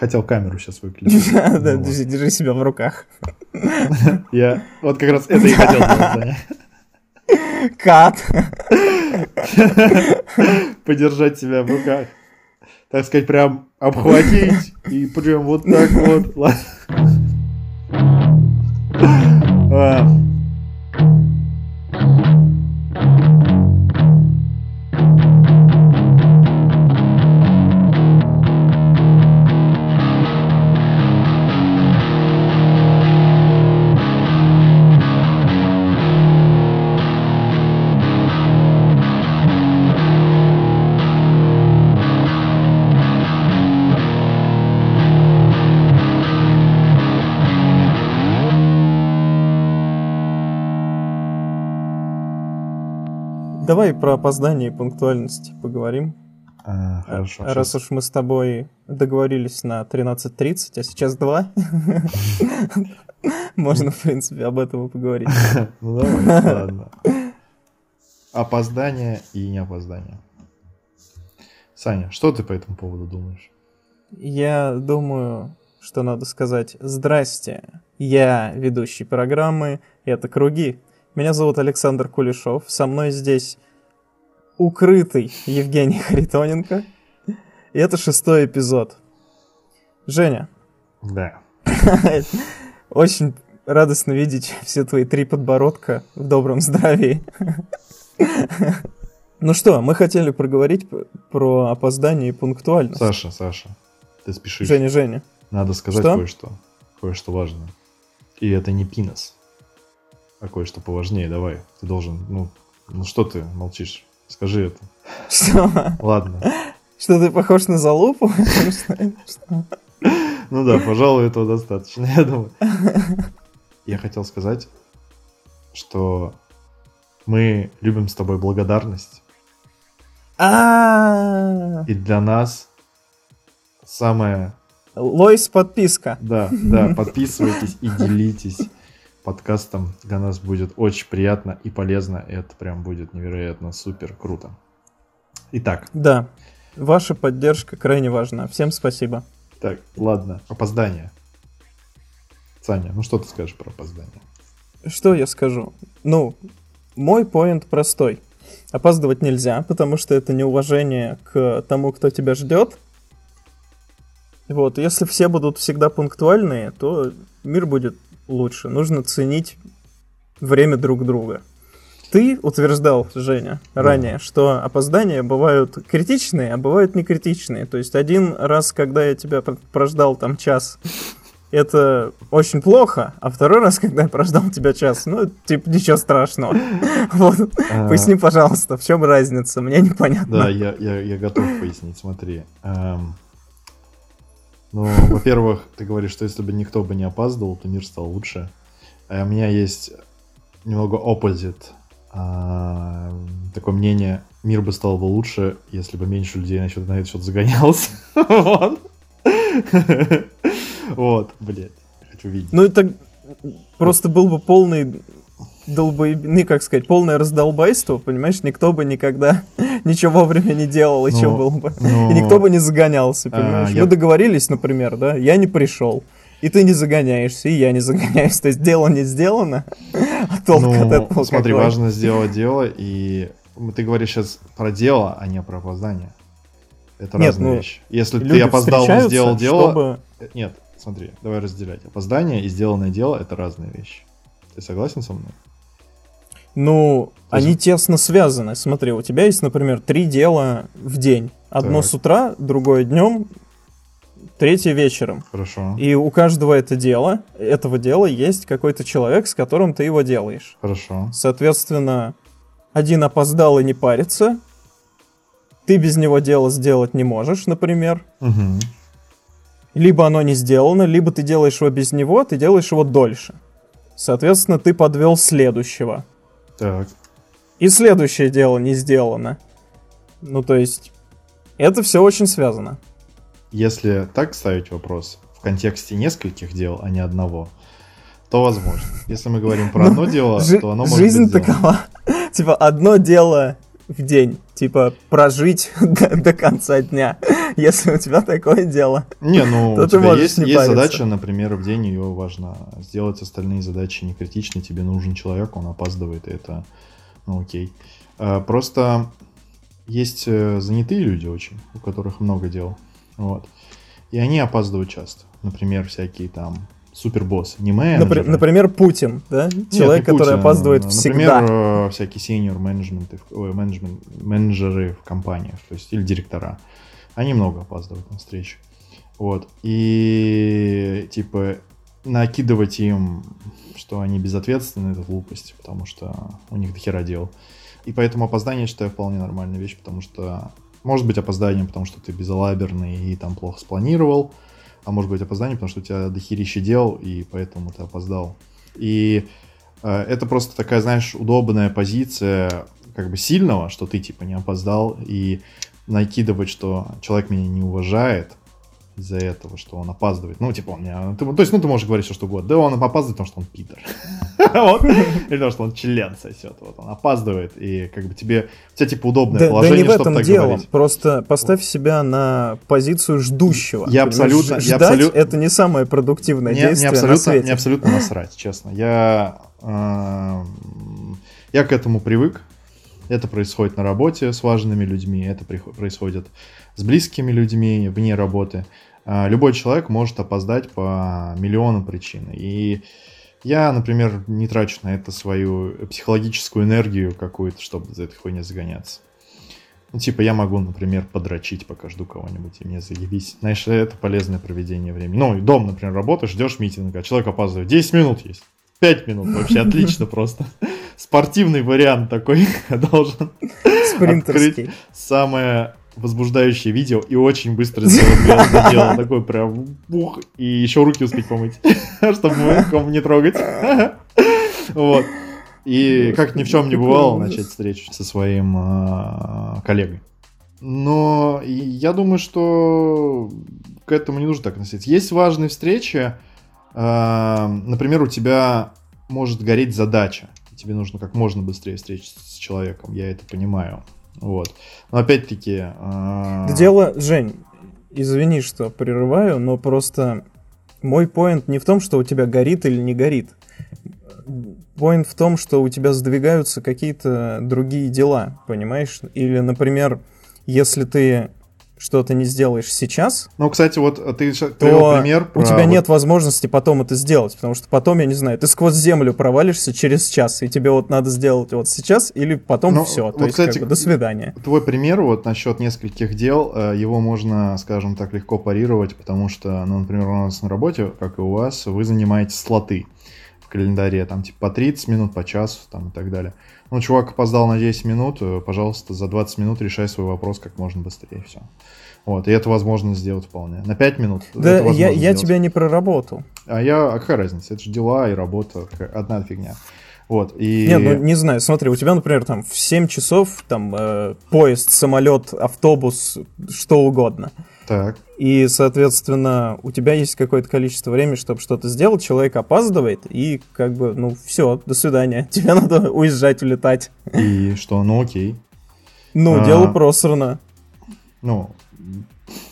хотел камеру сейчас выключить. Да, держи себя в руках. Я вот как раз это и хотел сделать, Кат. Подержать себя в руках. Так сказать, прям обхватить и прям вот так вот. А. про опоздание и пунктуальность поговорим. А, хорошо. Раз сейчас. уж мы с тобой договорились на 13.30, а сейчас 2, можно, в принципе, об этом и поговорить. Ну давай, ладно. Опоздание и не опоздание. Саня, что ты по этому поводу думаешь? Я думаю, что надо сказать «Здрасте, я ведущий программы, это «Круги». Меня зовут Александр Кулешов. Со мной здесь укрытый Евгений Харитоненко. И это шестой эпизод. Женя. Да. Очень радостно видеть все твои три подбородка в добром здравии. Ну что, мы хотели проговорить про опоздание и пунктуальность. Саша, Саша, ты спешишь. Женя, Женя. Надо сказать что? кое-что. Кое-что важное. И это не пинос а кое-что поважнее, давай. Ты должен, ну, ну что ты молчишь? Скажи это. Что? Ладно. Что ты похож на залупу? Ну да, пожалуй, этого достаточно, я думаю. Я хотел сказать, что мы любим с тобой благодарность. А. И для нас самое... Лойс подписка. Да, да, подписывайтесь и делитесь подкастом. Для нас будет очень приятно и полезно. И это прям будет невероятно супер круто. Итак. Да, ваша поддержка крайне важна. Всем спасибо. Так, ладно, опоздание. Саня, ну что ты скажешь про опоздание? Что я скажу? Ну, мой поинт простой. Опаздывать нельзя, потому что это неуважение к тому, кто тебя ждет. Вот, если все будут всегда пунктуальные, то мир будет лучше. Нужно ценить время друг друга. Ты утверждал, Женя, ранее, да. что опоздания бывают критичные, а бывают не критичные. То есть один раз, когда я тебя прождал там час, это очень плохо, а второй раз, когда я прождал тебя час, ну, типа, ничего страшного. Вот. А... Поясни, пожалуйста, в чем разница? Мне непонятно. Да, я, я, я готов пояснить, смотри. Ну, во-первых, ты говоришь, что если бы никто бы не опаздывал, то мир стал лучше. А у меня есть немного opposite а, такое мнение, мир бы стал бы лучше, если бы меньше людей насчет, на этот счет загонялся. Вот. Вот, блядь, хочу видеть. Ну, это просто был бы полный долбоеб... как сказать, полное раздолбайство, понимаешь, никто бы никогда ничего вовремя не делал, и ну, что было бы. Ну, и никто бы не загонялся, а, понимаешь. А, Мы я... договорились, например, да, я не пришел. И ты не загоняешься, и я не загоняюсь. То есть дело не сделано, а толк ну, от этого Смотри, какой? важно сделать дело, и ты говоришь сейчас про дело, а не про опоздание. Это Нет, разные ну, вещи. Если ты опоздал, и сделал дело... Чтобы... Э, нет, смотри, давай разделять. Опоздание и сделанное дело — это разные вещи. Ты согласен со мной? Ну, есть... они тесно связаны. Смотри, у тебя есть, например, три дела в день. Одно так. с утра, другое днем, третье вечером. Хорошо. И у каждого это дело, этого дела есть какой-то человек, с которым ты его делаешь. Хорошо. Соответственно, один опоздал и не парится. Ты без него дело сделать не можешь, например. Угу. Либо оно не сделано, либо ты делаешь его без него, ты делаешь его дольше. Соответственно, ты подвел следующего. Так. И следующее дело не сделано. Ну, то есть, это все очень связано. Если так ставить вопрос, в контексте нескольких дел, а не одного, то возможно. Если мы говорим про одно дело, то оно может Жизнь такова. Типа, одно дело в день? Типа прожить до, до конца дня, если у тебя такое дело. Не, ну то у ты тебя можешь есть, не есть задача, например, в день ее важно сделать остальные задачи не критичны, тебе нужен человек, он опаздывает, и это, ну окей. А, Просто есть э, занятые люди очень, у которых много дел, вот. И они опаздывают часто. Например, всякие там супербоссы, не менеджеры. Напри- например, Путин, да? Нет, Человек, не который Путин. опаздывает Например, всегда. э, всякие senior менеджменты, ой, менеджмент, менеджеры в компаниях, то есть или директора. Они много опаздывают на встречи. Вот. И типа накидывать им, что они безответственны, это глупость, потому что у них дохера дел. И поэтому опоздание, я считаю, вполне нормальная вещь, потому что может быть опозданием, потому что ты безалаберный и там плохо спланировал, а может быть опоздание, потому что у тебя дохерища дел, и поэтому ты опоздал. И э, это просто такая, знаешь, удобная позиция как бы сильного, что ты типа не опоздал, и накидывать, что человек меня не уважает из-за этого, что он опаздывает. Ну, типа, он меня... ты- то есть, ну, ты можешь говорить все, что угодно. Да, он опаздывает, потому что он пидор. Вот. Или потому что он член сосет. Вот он опаздывает, и как бы тебе... У тебя, типа, удобное Да, да положение, не в этом дело. говорить. Просто поставь себя на позицию ждущего. Я абсолютно- я абсолютно- это не самое продуктивное действие на абсолютно, свете. мне абсолютно насрать, честно. Я, эм, я к этому привык. Это происходит на работе с важными людьми, это происходит с близкими людьми вне работы. А, Любой человек может опоздать по миллиону причин. И я, например, не трачу на это свою психологическую энергию какую-то, чтобы за этой хуйней загоняться. Ну, типа, я могу, например, подрочить, пока жду кого-нибудь, и мне заебись. Знаешь, это полезное проведение времени. Ну, и дом, например, работаешь, ждешь митинга, а человек опаздывает. 10 минут есть. 5 минут. Вообще отлично просто. Спортивный вариант такой должен Спринтерский. самое возбуждающее видео и очень быстро сделать грязное дело. Такой прям бух, и еще руки успеть помыть, чтобы кому не трогать. Вот. И как ни в чем не бывало, начать встречу со своим а, коллегой. Но я думаю, что к этому не нужно так относиться. Есть важные встречи. А, Например, у тебя может гореть задача. Тебе нужно как можно быстрее встретиться с человеком. Я это понимаю. Вот. Но опять-таки... Да Дело, Жень, извини, что прерываю, но просто мой поинт не в том, что у тебя горит или не горит. Поинт в том, что у тебя сдвигаются какие-то другие дела, понимаешь? Или, например, если ты что-то не сделаешь сейчас, Ну, кстати, вот ты щас привел пример. у тебя вот- нет возможности потом это сделать, потому что потом, я не знаю, ты сквозь землю провалишься через час, и тебе вот надо сделать вот сейчас или потом Ну, все, вот, то есть как кстати, бы до свидания. Твой пример вот насчет нескольких дел, э, его можно, скажем так, легко парировать, потому что, ну, например, у нас на работе, как и у вас, вы занимаете слоты в календаре, там, типа, по 30 минут, по часу, там, и так далее. Ну, чувак опоздал на 10 минут, э, пожалуйста, за 20 минут решай свой вопрос как можно быстрее, все. Вот, и это возможно сделать вполне. На 5 минут Да, я, я сделать. тебя не проработал. А я, а какая разница? Это же дела и работа, одна фигня. Вот, и... Не, ну не знаю, смотри, у тебя, например, там в 7 часов там э, поезд, самолет, автобус, что угодно. Так, И, соответственно, у тебя есть какое-то количество времени, чтобы что-то сделать, человек опаздывает, и как бы, ну, все, до свидания. Тебе надо уезжать, улетать. и что, ну окей. Ну, А. дело просрано. Ну,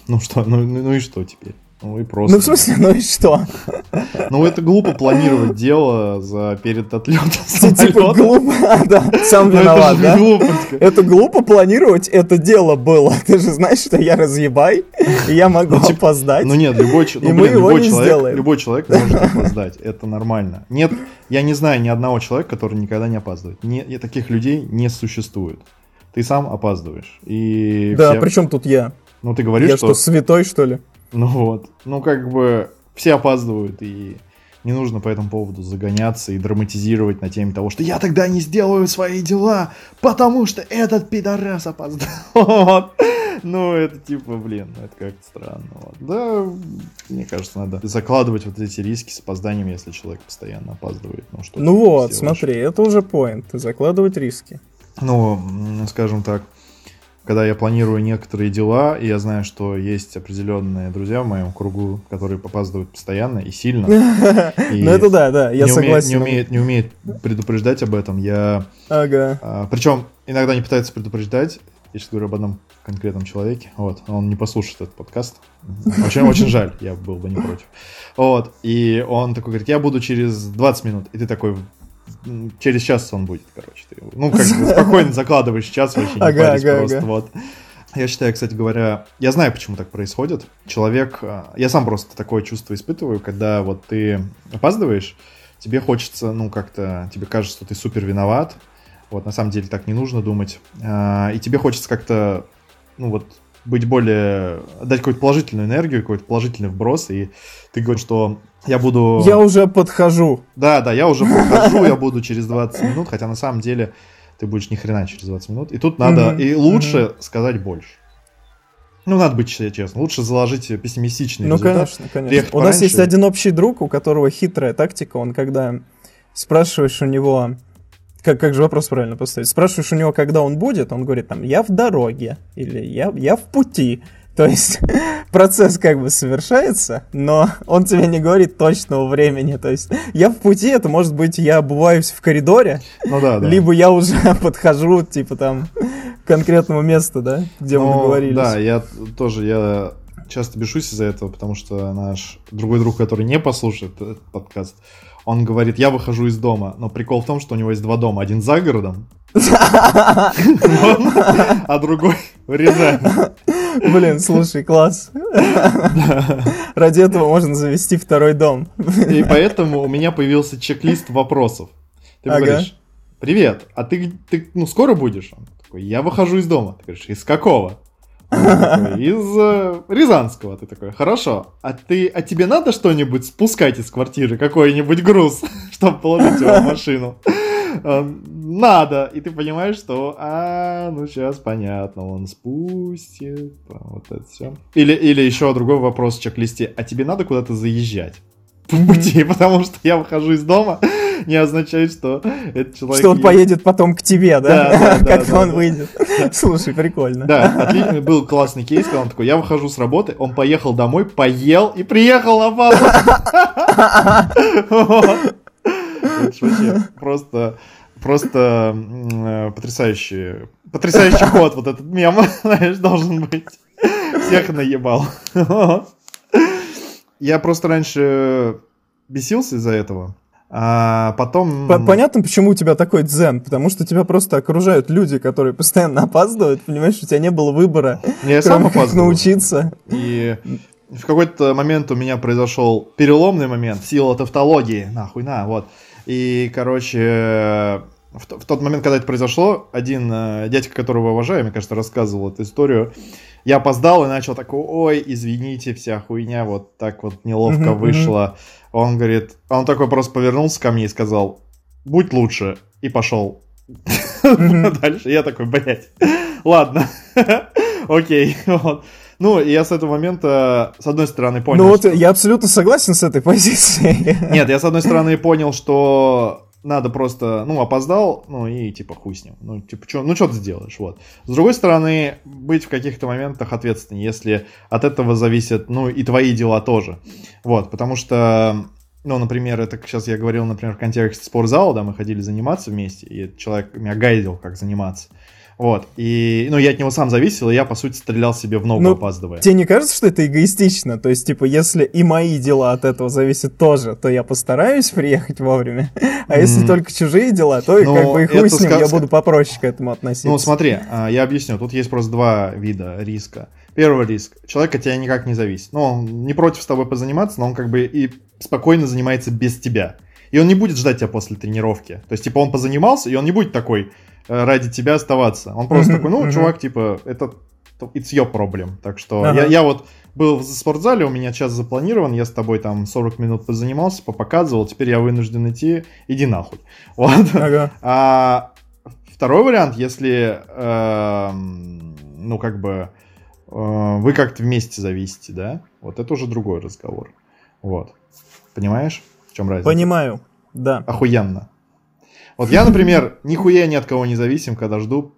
ну что, ну, ну, ну и что теперь? Ну и просто. Ну, в смысле, ну и что? Ну это глупо планировать дело за перед отлетом Типа самолета. глупо, да, сам Ну, виноват, да? Это глупо планировать, это дело было. Ты же знаешь, что я разъебай, и я могу Ну, типа, опоздать. Ну нет, любой, ну, человек, любой человек может опоздать, это нормально. Нет, я не знаю ни одного человека, который никогда не опаздывает. Не, таких людей не существует. Ты сам опаздываешь. И Да, все- при чем тут я? Ну ты говоришь, Я что, что, святой, что ли? ну вот, ну как бы все опаздывают и не нужно по этому поводу загоняться и драматизировать на теме того, что я тогда не сделаю свои дела, потому что этот пидорас опоздал. Вот. Ну, это типа, блин, ну, это как-то странно. Вот. Да, мне кажется, надо закладывать вот эти риски с опозданием, если человек постоянно опаздывает. Ну, что Ну вот, сделаешь? смотри, это уже поинт, закладывать риски. Ну, скажем так, когда я планирую некоторые дела, и я знаю, что есть определенные друзья в моем кругу, которые опаздывают постоянно и сильно. Ну это да, да, я согласен. Не умеет, не умеет предупреждать об этом. Я... Ага. А, Причем иногда не пытается предупреждать. Я сейчас говорю об одном конкретном человеке. Вот, он не послушает этот подкаст. Очень, очень жаль, я был бы не против. Вот, и он такой говорит, я буду через 20 минут. И ты такой, через час он будет, короче. Ты, ну, как бы спокойно закладываешь час, вообще не ага, парись, ага, просто ага. вот. Я считаю, кстати говоря, я знаю, почему так происходит. Человек, э, я сам просто такое чувство испытываю, когда вот ты опаздываешь, тебе хочется, ну, как-то, тебе кажется, что ты супер виноват, вот, на самом деле так не нужно думать, э, и тебе хочется как-то, ну, вот, быть более, дать какую-то положительную энергию, какой-то положительный вброс, и ты говоришь, что я буду... Я уже подхожу. Да, да, я уже подхожу, я буду через 20 минут, хотя на самом деле ты будешь ни хрена через 20 минут. И тут надо, и лучше сказать больше. Ну, надо быть честно. Лучше заложить пессимистичный ну, результат. Ну, конечно, конечно. У нас есть один общий друг, у которого хитрая тактика. Он когда спрашиваешь у него... Как, как же вопрос правильно поставить? Спрашиваешь у него, когда он будет, он говорит там, я в дороге, или я, я в пути. То есть процесс как бы совершается, но он тебе не говорит точного времени. То есть я в пути, это может быть я обуваюсь в коридоре, ну, да, да. либо я уже подхожу, типа там, к конкретному месту, да, где ну, мы договорились. Да, я тоже, я часто бешусь из-за этого, потому что наш другой друг, который не послушает этот подкаст, он говорит, я выхожу из дома. Но прикол в том, что у него есть два дома. Один за городом, а другой в Рязани. Блин, слушай, класс. Ради этого можно завести второй дом. И поэтому у меня появился чек-лист вопросов. Ты говоришь, привет, а ты, ты ну, скоро будешь? Он такой, я выхожу из дома. Ты говоришь, из какого? Такой, из э, Рязанского. Ты такой, хорошо. А ты, а тебе надо что-нибудь спускать из квартиры, какой-нибудь груз, чтобы положить его в машину? Надо. И ты понимаешь, что, а, ну сейчас понятно, он спустит, вот это все. Или, или еще другой вопрос в чек-листе, а тебе надо куда-то заезжать? по пути, потому что я выхожу из дома, не означает, что этот человек... Что он поедет потом к тебе, да? Как он выйдет. Слушай, прикольно. Да, отличный был классный кейс, когда он такой, я выхожу с работы, он поехал домой, поел и приехал на базу. вообще просто, просто э, потрясающий, потрясающий ход вот этот мем, знаешь, должен быть. Всех наебал. Я просто раньше бесился из-за этого. А потом... Понятно, почему у тебя такой дзен, потому что тебя просто окружают люди, которые постоянно опаздывают, понимаешь, у тебя не было выбора, Я сам опаздывал. научиться. И в какой-то момент у меня произошел переломный момент, сила тавтологии, нахуй, на, вот. И, короче, в, в тот момент, когда это произошло, один э, дядька, которого уважаю, мне кажется, рассказывал эту историю. Я опоздал и начал такой, ой, извините, вся хуйня вот так вот неловко вышла. Он говорит, он такой просто повернулся ко мне и сказал, будь лучше, и пошел. Дальше я такой, блядь, ладно, окей, вот. Ну, я с этого момента, с одной стороны, понял... Ну вот, что... я абсолютно согласен с этой позицией. Нет, я с одной стороны понял, что надо просто, ну, опоздал, ну, и типа хуй с ним. Ну, типа, чё, ну, что ты сделаешь, вот. С другой стороны, быть в каких-то моментах ответственнее, если от этого зависят, ну, и твои дела тоже. Вот, потому что, ну, например, это сейчас я говорил, например, в контексте спортзала, да, мы ходили заниматься вместе, и человек меня гайдил, как заниматься. Вот. И, ну, я от него сам зависел, и я, по сути, стрелял себе в ногу, ну, опаздывая. Тебе не кажется, что это эгоистично? То есть, типа, если и мои дела от этого зависят тоже, то я постараюсь приехать вовремя. А если только чужие дела, то ну, как бы и хуй с ним, сказ... я буду попроще к этому относиться. Ну, смотри, а, я объясню. Тут есть просто два вида риска. Первый риск. Человек от тебя никак не зависит. Ну, он не против с тобой позаниматься, но он как бы и спокойно занимается без тебя. И он не будет ждать тебя после тренировки. То есть, типа, он позанимался, и он не будет такой, ради тебя оставаться. Он просто такой, ну, чувак, типа, это it's your problem. Так что ага. я, я вот был в спортзале, у меня час запланирован, я с тобой там 40 минут позанимался, попоказывал, теперь я вынужден идти, иди нахуй. Вот. Ага. А второй вариант, если, э, ну, как бы, э, вы как-то вместе зависите, да, вот это уже другой разговор. Вот. Понимаешь, в чем разница? Понимаю, да. Охуенно. Вот я, например, нихуя ни от кого не зависим, когда жду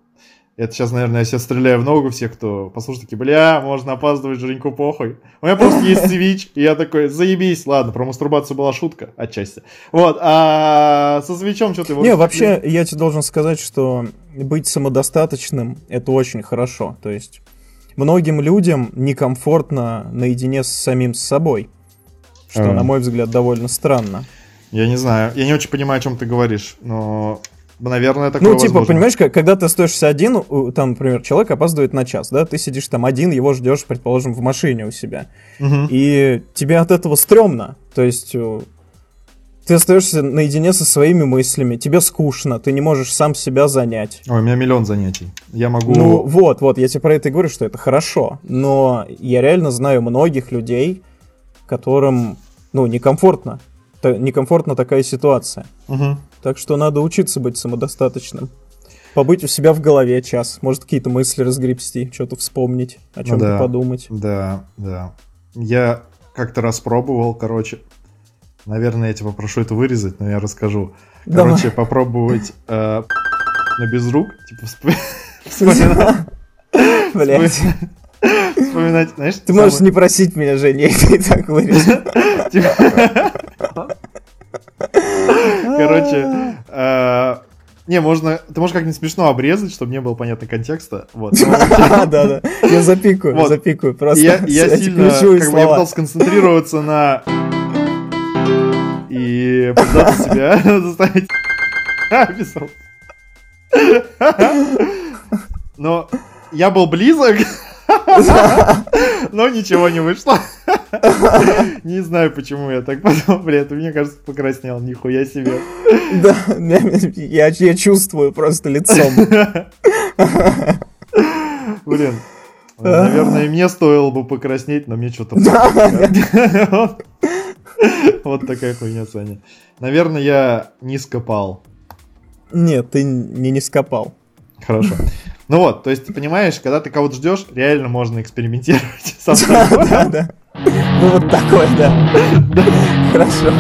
Это сейчас, наверное, я себя стреляю в ногу всех, кто послушает, такие, бля, можно опаздывать, Женьку похуй. У меня просто есть свич, и я такой, заебись, ладно, про мастурбацию была шутка, отчасти. Вот, а со свечом что ты... Не, вообще, я тебе должен сказать, что быть самодостаточным — это очень хорошо. То есть многим людям некомфортно наедине с самим собой, что, А. на мой взгляд, довольно странно. Я не знаю, я не очень понимаю, о чем ты говоришь, но, наверное, такое Ну, типа, возможно. понимаешь, когда ты остаешься один, у- там, например, человек опаздывает на час, да, ты сидишь там один, его ждешь, предположим, в машине у себя, Мгм. и тебе от этого стрёмно, то есть э, ты остаешься наедине со своими мыслями, тебе скучно, ты не можешь сам себя занять. Ой, у меня миллион занятий. Я могу... Ну, вот, вот, я тебе про это и говорю, что это хорошо, но я реально знаю многих людей, которым, ну, некомфортно, некомфортна такая ситуация. Мгм. Так что надо учиться быть самодостаточным. Побыть у себя в голове час, может какие-то мысли разгребсти, что-то вспомнить, о чем-то да. подумать. Да, да. Я как-то раз пробовал, короче. Наверное, я тебя попрошу это вырезать, но я расскажу. Давай. Короче, попробовать э, на без рук, типа вспо- вспоминать, Блять. Вспоминать, знаешь, Ты можешь не просить меня, Женя, я и так вырежу. типа- Короче, э, не, можно, ты можешь как-нибудь смешно обрезать, чтобы не было понятно контекста, вот. Но- Да, да. Я запикаю, Вот. запикаю. Просто я, сильно, как бы, я пытался сконцентрироваться на... И пытаться себя заставить... Описал. Но я был близок, но ничего не вышло. Не знаю, почему я так подумал, этом, мне кажется, покраснел, нихуя себе. Да, я, я чувствую просто лицом. Блин. Наверное, мне стоило бы покраснеть, но мне что-то... Вот такая хуйня, Саня. Наверное, я низко пал. Нет, ты не не скопал. Хорошо. Ну вот, то есть, ты понимаешь, когда ты кого-то ждешь, реально можно экспериментировать со собой. Да, да. Ну вот такой, да. Хорошо.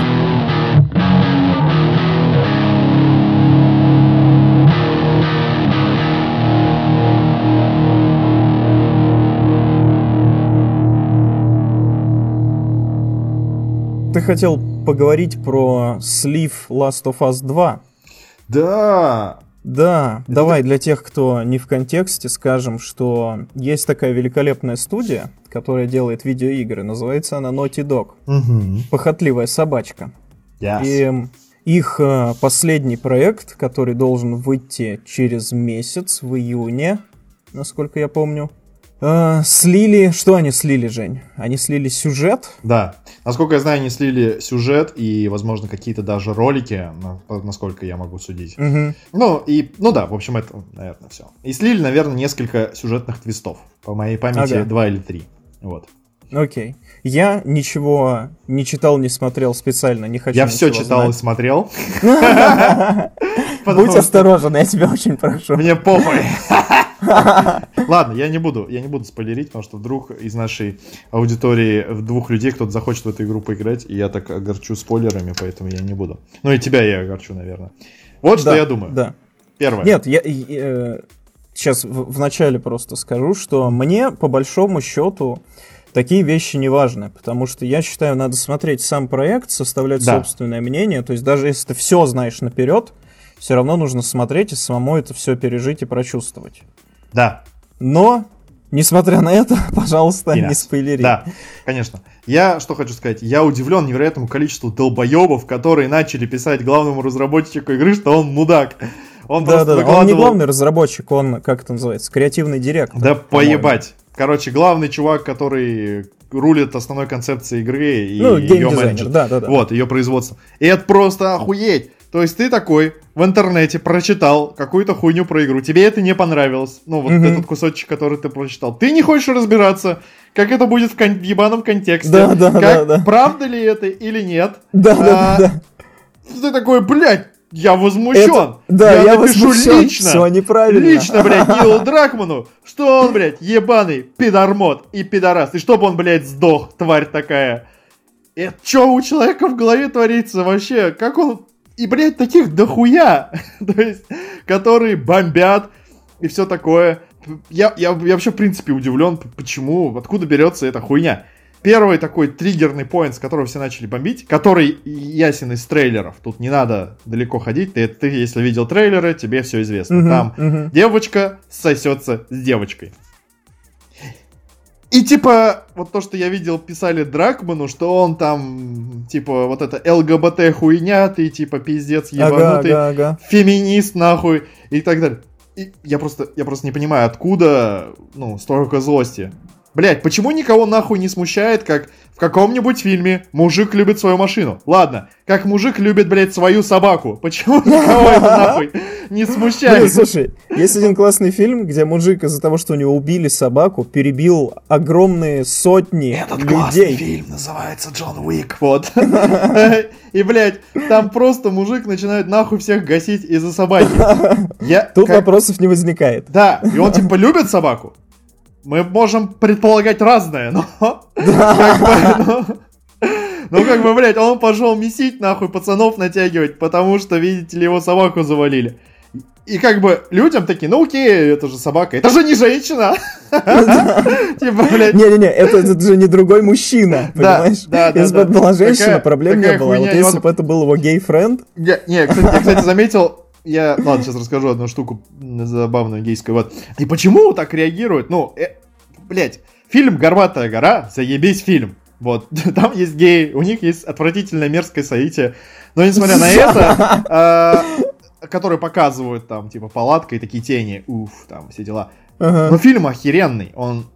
Ты хотел поговорить про слив Last of Us 2. Да! Да, давай для тех, кто не в контексте, скажем, что есть такая великолепная студия, которая делает видеоигры. Называется она Naughty Dog. Мгм. Похотливая собачка. Yes. И их э, последний проект, который должен выйти через месяц, в июне, насколько я помню, э, слили... Что они слили, Жень? Они слили сюжет? Да. Насколько я знаю, они слили сюжет и, возможно, какие-то даже ролики, насколько я могу судить. Мгм. Ну, и, ну да, в общем, это, наверное, все. И слили, наверное, несколько сюжетных твистов. По моей памяти, Ага. два или три. Вот. Окей. Я ничего не читал, не смотрел специально, не хочу Я все читал и знать. смотрел. Потому Будь осторожен, я тебя очень прошу. Мне похуй. Ладно, я не буду, я не буду спойлерить, потому что вдруг из нашей аудитории двух людей кто-то захочет в эту игру поиграть, и я так огорчу спойлерами, поэтому я не буду. Ну и тебя я огорчу, наверное. Вот что Да, я думаю. Да. Первое. Нет, я сейчас в, начале просто скажу, что мне по большому счету такие вещи не важны, потому что я считаю, надо смотреть сам проект, составлять Да. собственное мнение. То есть даже если ты все знаешь наперед, все равно нужно смотреть и самому это все пережить и прочувствовать. Да, Но, несмотря на это, пожалуйста, И не спойлери. да, конечно. Я что хочу сказать, я удивлен невероятному количеству долбоебов, которые начали писать главному разработчику игры, что он мудак. Он Да, да, да. Он не выкладывал- главный разработчик, он, как это называется, креативный директор. Да поебать. Короче, главный чувак, который рулит основной концепцией игры и Ну, ее менеджер. да, да, да. Вот, ее производство. И это просто охуеть. То есть ты такой в интернете прочитал какую-то хуйню про игру, тебе это не понравилось. Ну, вот Мгм. этот кусочек, который ты прочитал. Ты не хочешь разбираться, как это будет в кон- ебаном контексте. Да, да, как, да, да. Правда ли это или нет. Да, да, А, да. Ты такой, блядь, я возмущен. Это- да, я, напишу возмущен. лично. Все неправильно. Лично, блядь, Нилу Дракману, что он, блядь, ебаный пидормот и пидорас. И чтоб он, блядь, сдох, тварь такая. Это что у человека в голове творится вообще? Как он... И, блядь, таких дохуя, то есть, которые бомбят, и все такое. Я, я, я вообще, в принципе, удивлен, почему, откуда берется эта хуйня. Первый такой триггерный поинт, с которого все начали бомбить, который ясен из трейлеров. Тут не надо далеко ходить. Ты, ты если видел трейлеры, тебе все известно. Мгм, Там мгм. девочка сосется с девочкой. И типа, вот то, что я видел, писали Дракману, что он там, типа, вот это ЛГБТ хуйня, ты типа пиздец Ага, ебанутый, ага, ага. феминист нахуй и так далее. И я просто, я просто не понимаю, откуда, ну, столько злости. Блять, почему никого нахуй не смущает, как в каком-нибудь фильме мужик любит свою машину? Ладно, как мужик любит, блять, свою собаку. Почему никого это нахуй не Блин, смущает? слушай, есть один классный фильм, где мужик из-за того, что у него убили собаку, перебил огромные сотни людей. фильм называется Джон Уик. Вот. И, блядь, там просто мужик начинает нахуй всех гасить из-за собаки. Я, Тут как- вопросов не возникает. Да, и он типа любит собаку. Мы можем предполагать разное, но... ну, Ну, как бы, блядь, он пошел месить, нахуй, пацанов натягивать, потому что, видите ли, его собаку завалили. И как бы людям такие, ну окей, это же собака, это же не женщина. Типа, блядь, Не-не-не, это, же не другой мужчина, понимаешь? да, да, Если бы это была женщина, проблем не было. Вот если бы это был его гей-френд, не, кстати, я, кстати, заметил, я, ладно, сейчас расскажу одну штуку забавную гейскую, вот. И почему так реагируют? Ну, э, блять, фильм «Горбатая гора», заебись фильм. Вот, там есть геи, у них есть отвратительное мерзкое соитие. Но несмотря на это, э, которые показывают там, типа, палатка и такие тени, уф, там, все дела. ага. Но фильм охеренный. Он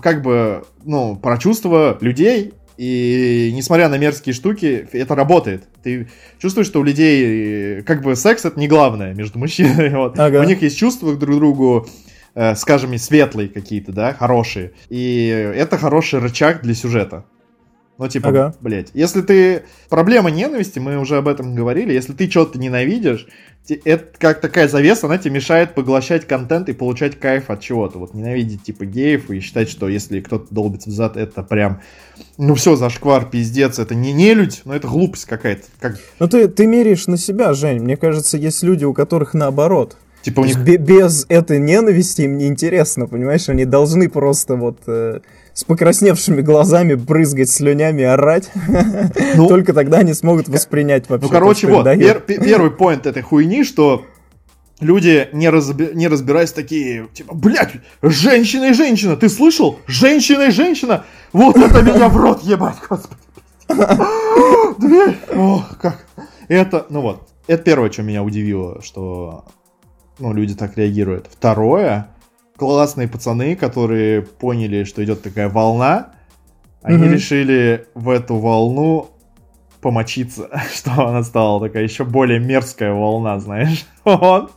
как бы, ну, про чувства людей. И несмотря на мерзкие штуки, это работает. Ты чувствуешь, что у людей э, как бы секс это не главное между мужчинами. Вот. Ага. У них есть чувства к друг другу, э, скажем, светлые какие-то, да, хорошие. И это хороший рычаг для сюжета. Ну, типа, Ага. блядь, если ты... Проблема ненависти, мы уже об этом говорили, если ты что-то ненавидишь, это как такая завеса, она тебе мешает поглощать контент и получать кайф от чего-то. Вот ненавидеть типа геев и считать, что если кто-то долбится в зад, это прям, ну все, зашквар, пиздец, это не нелюдь, но это глупость какая-то. Как, Ну ты, ты меряешь на себя, Жень. Мне кажется, есть люди, у которых наоборот. типа у них... без этой ненависти им неинтересно, понимаешь? Они должны просто вот э, с покрасневшими глазами брызгать слюнями, орать. Ну, Только тогда они смогут воспринять вообще. Ну, короче, вот, пер- первый поинт этой хуйни, что люди, не, разби- не разбираясь, такие, типа, блядь, женщина и женщина, ты слышал? Женщина и женщина! Вот это меня в рот ебать, господи. Дверь, ох, как. Это, ну вот, это первое, что меня удивило, что, ну, люди так реагируют. Второе, классные пацаны, которые поняли, что идет такая волна, они Мгм. решили в эту волну помочиться, что она стала такая еще более мерзкая волна, знаешь. Вот.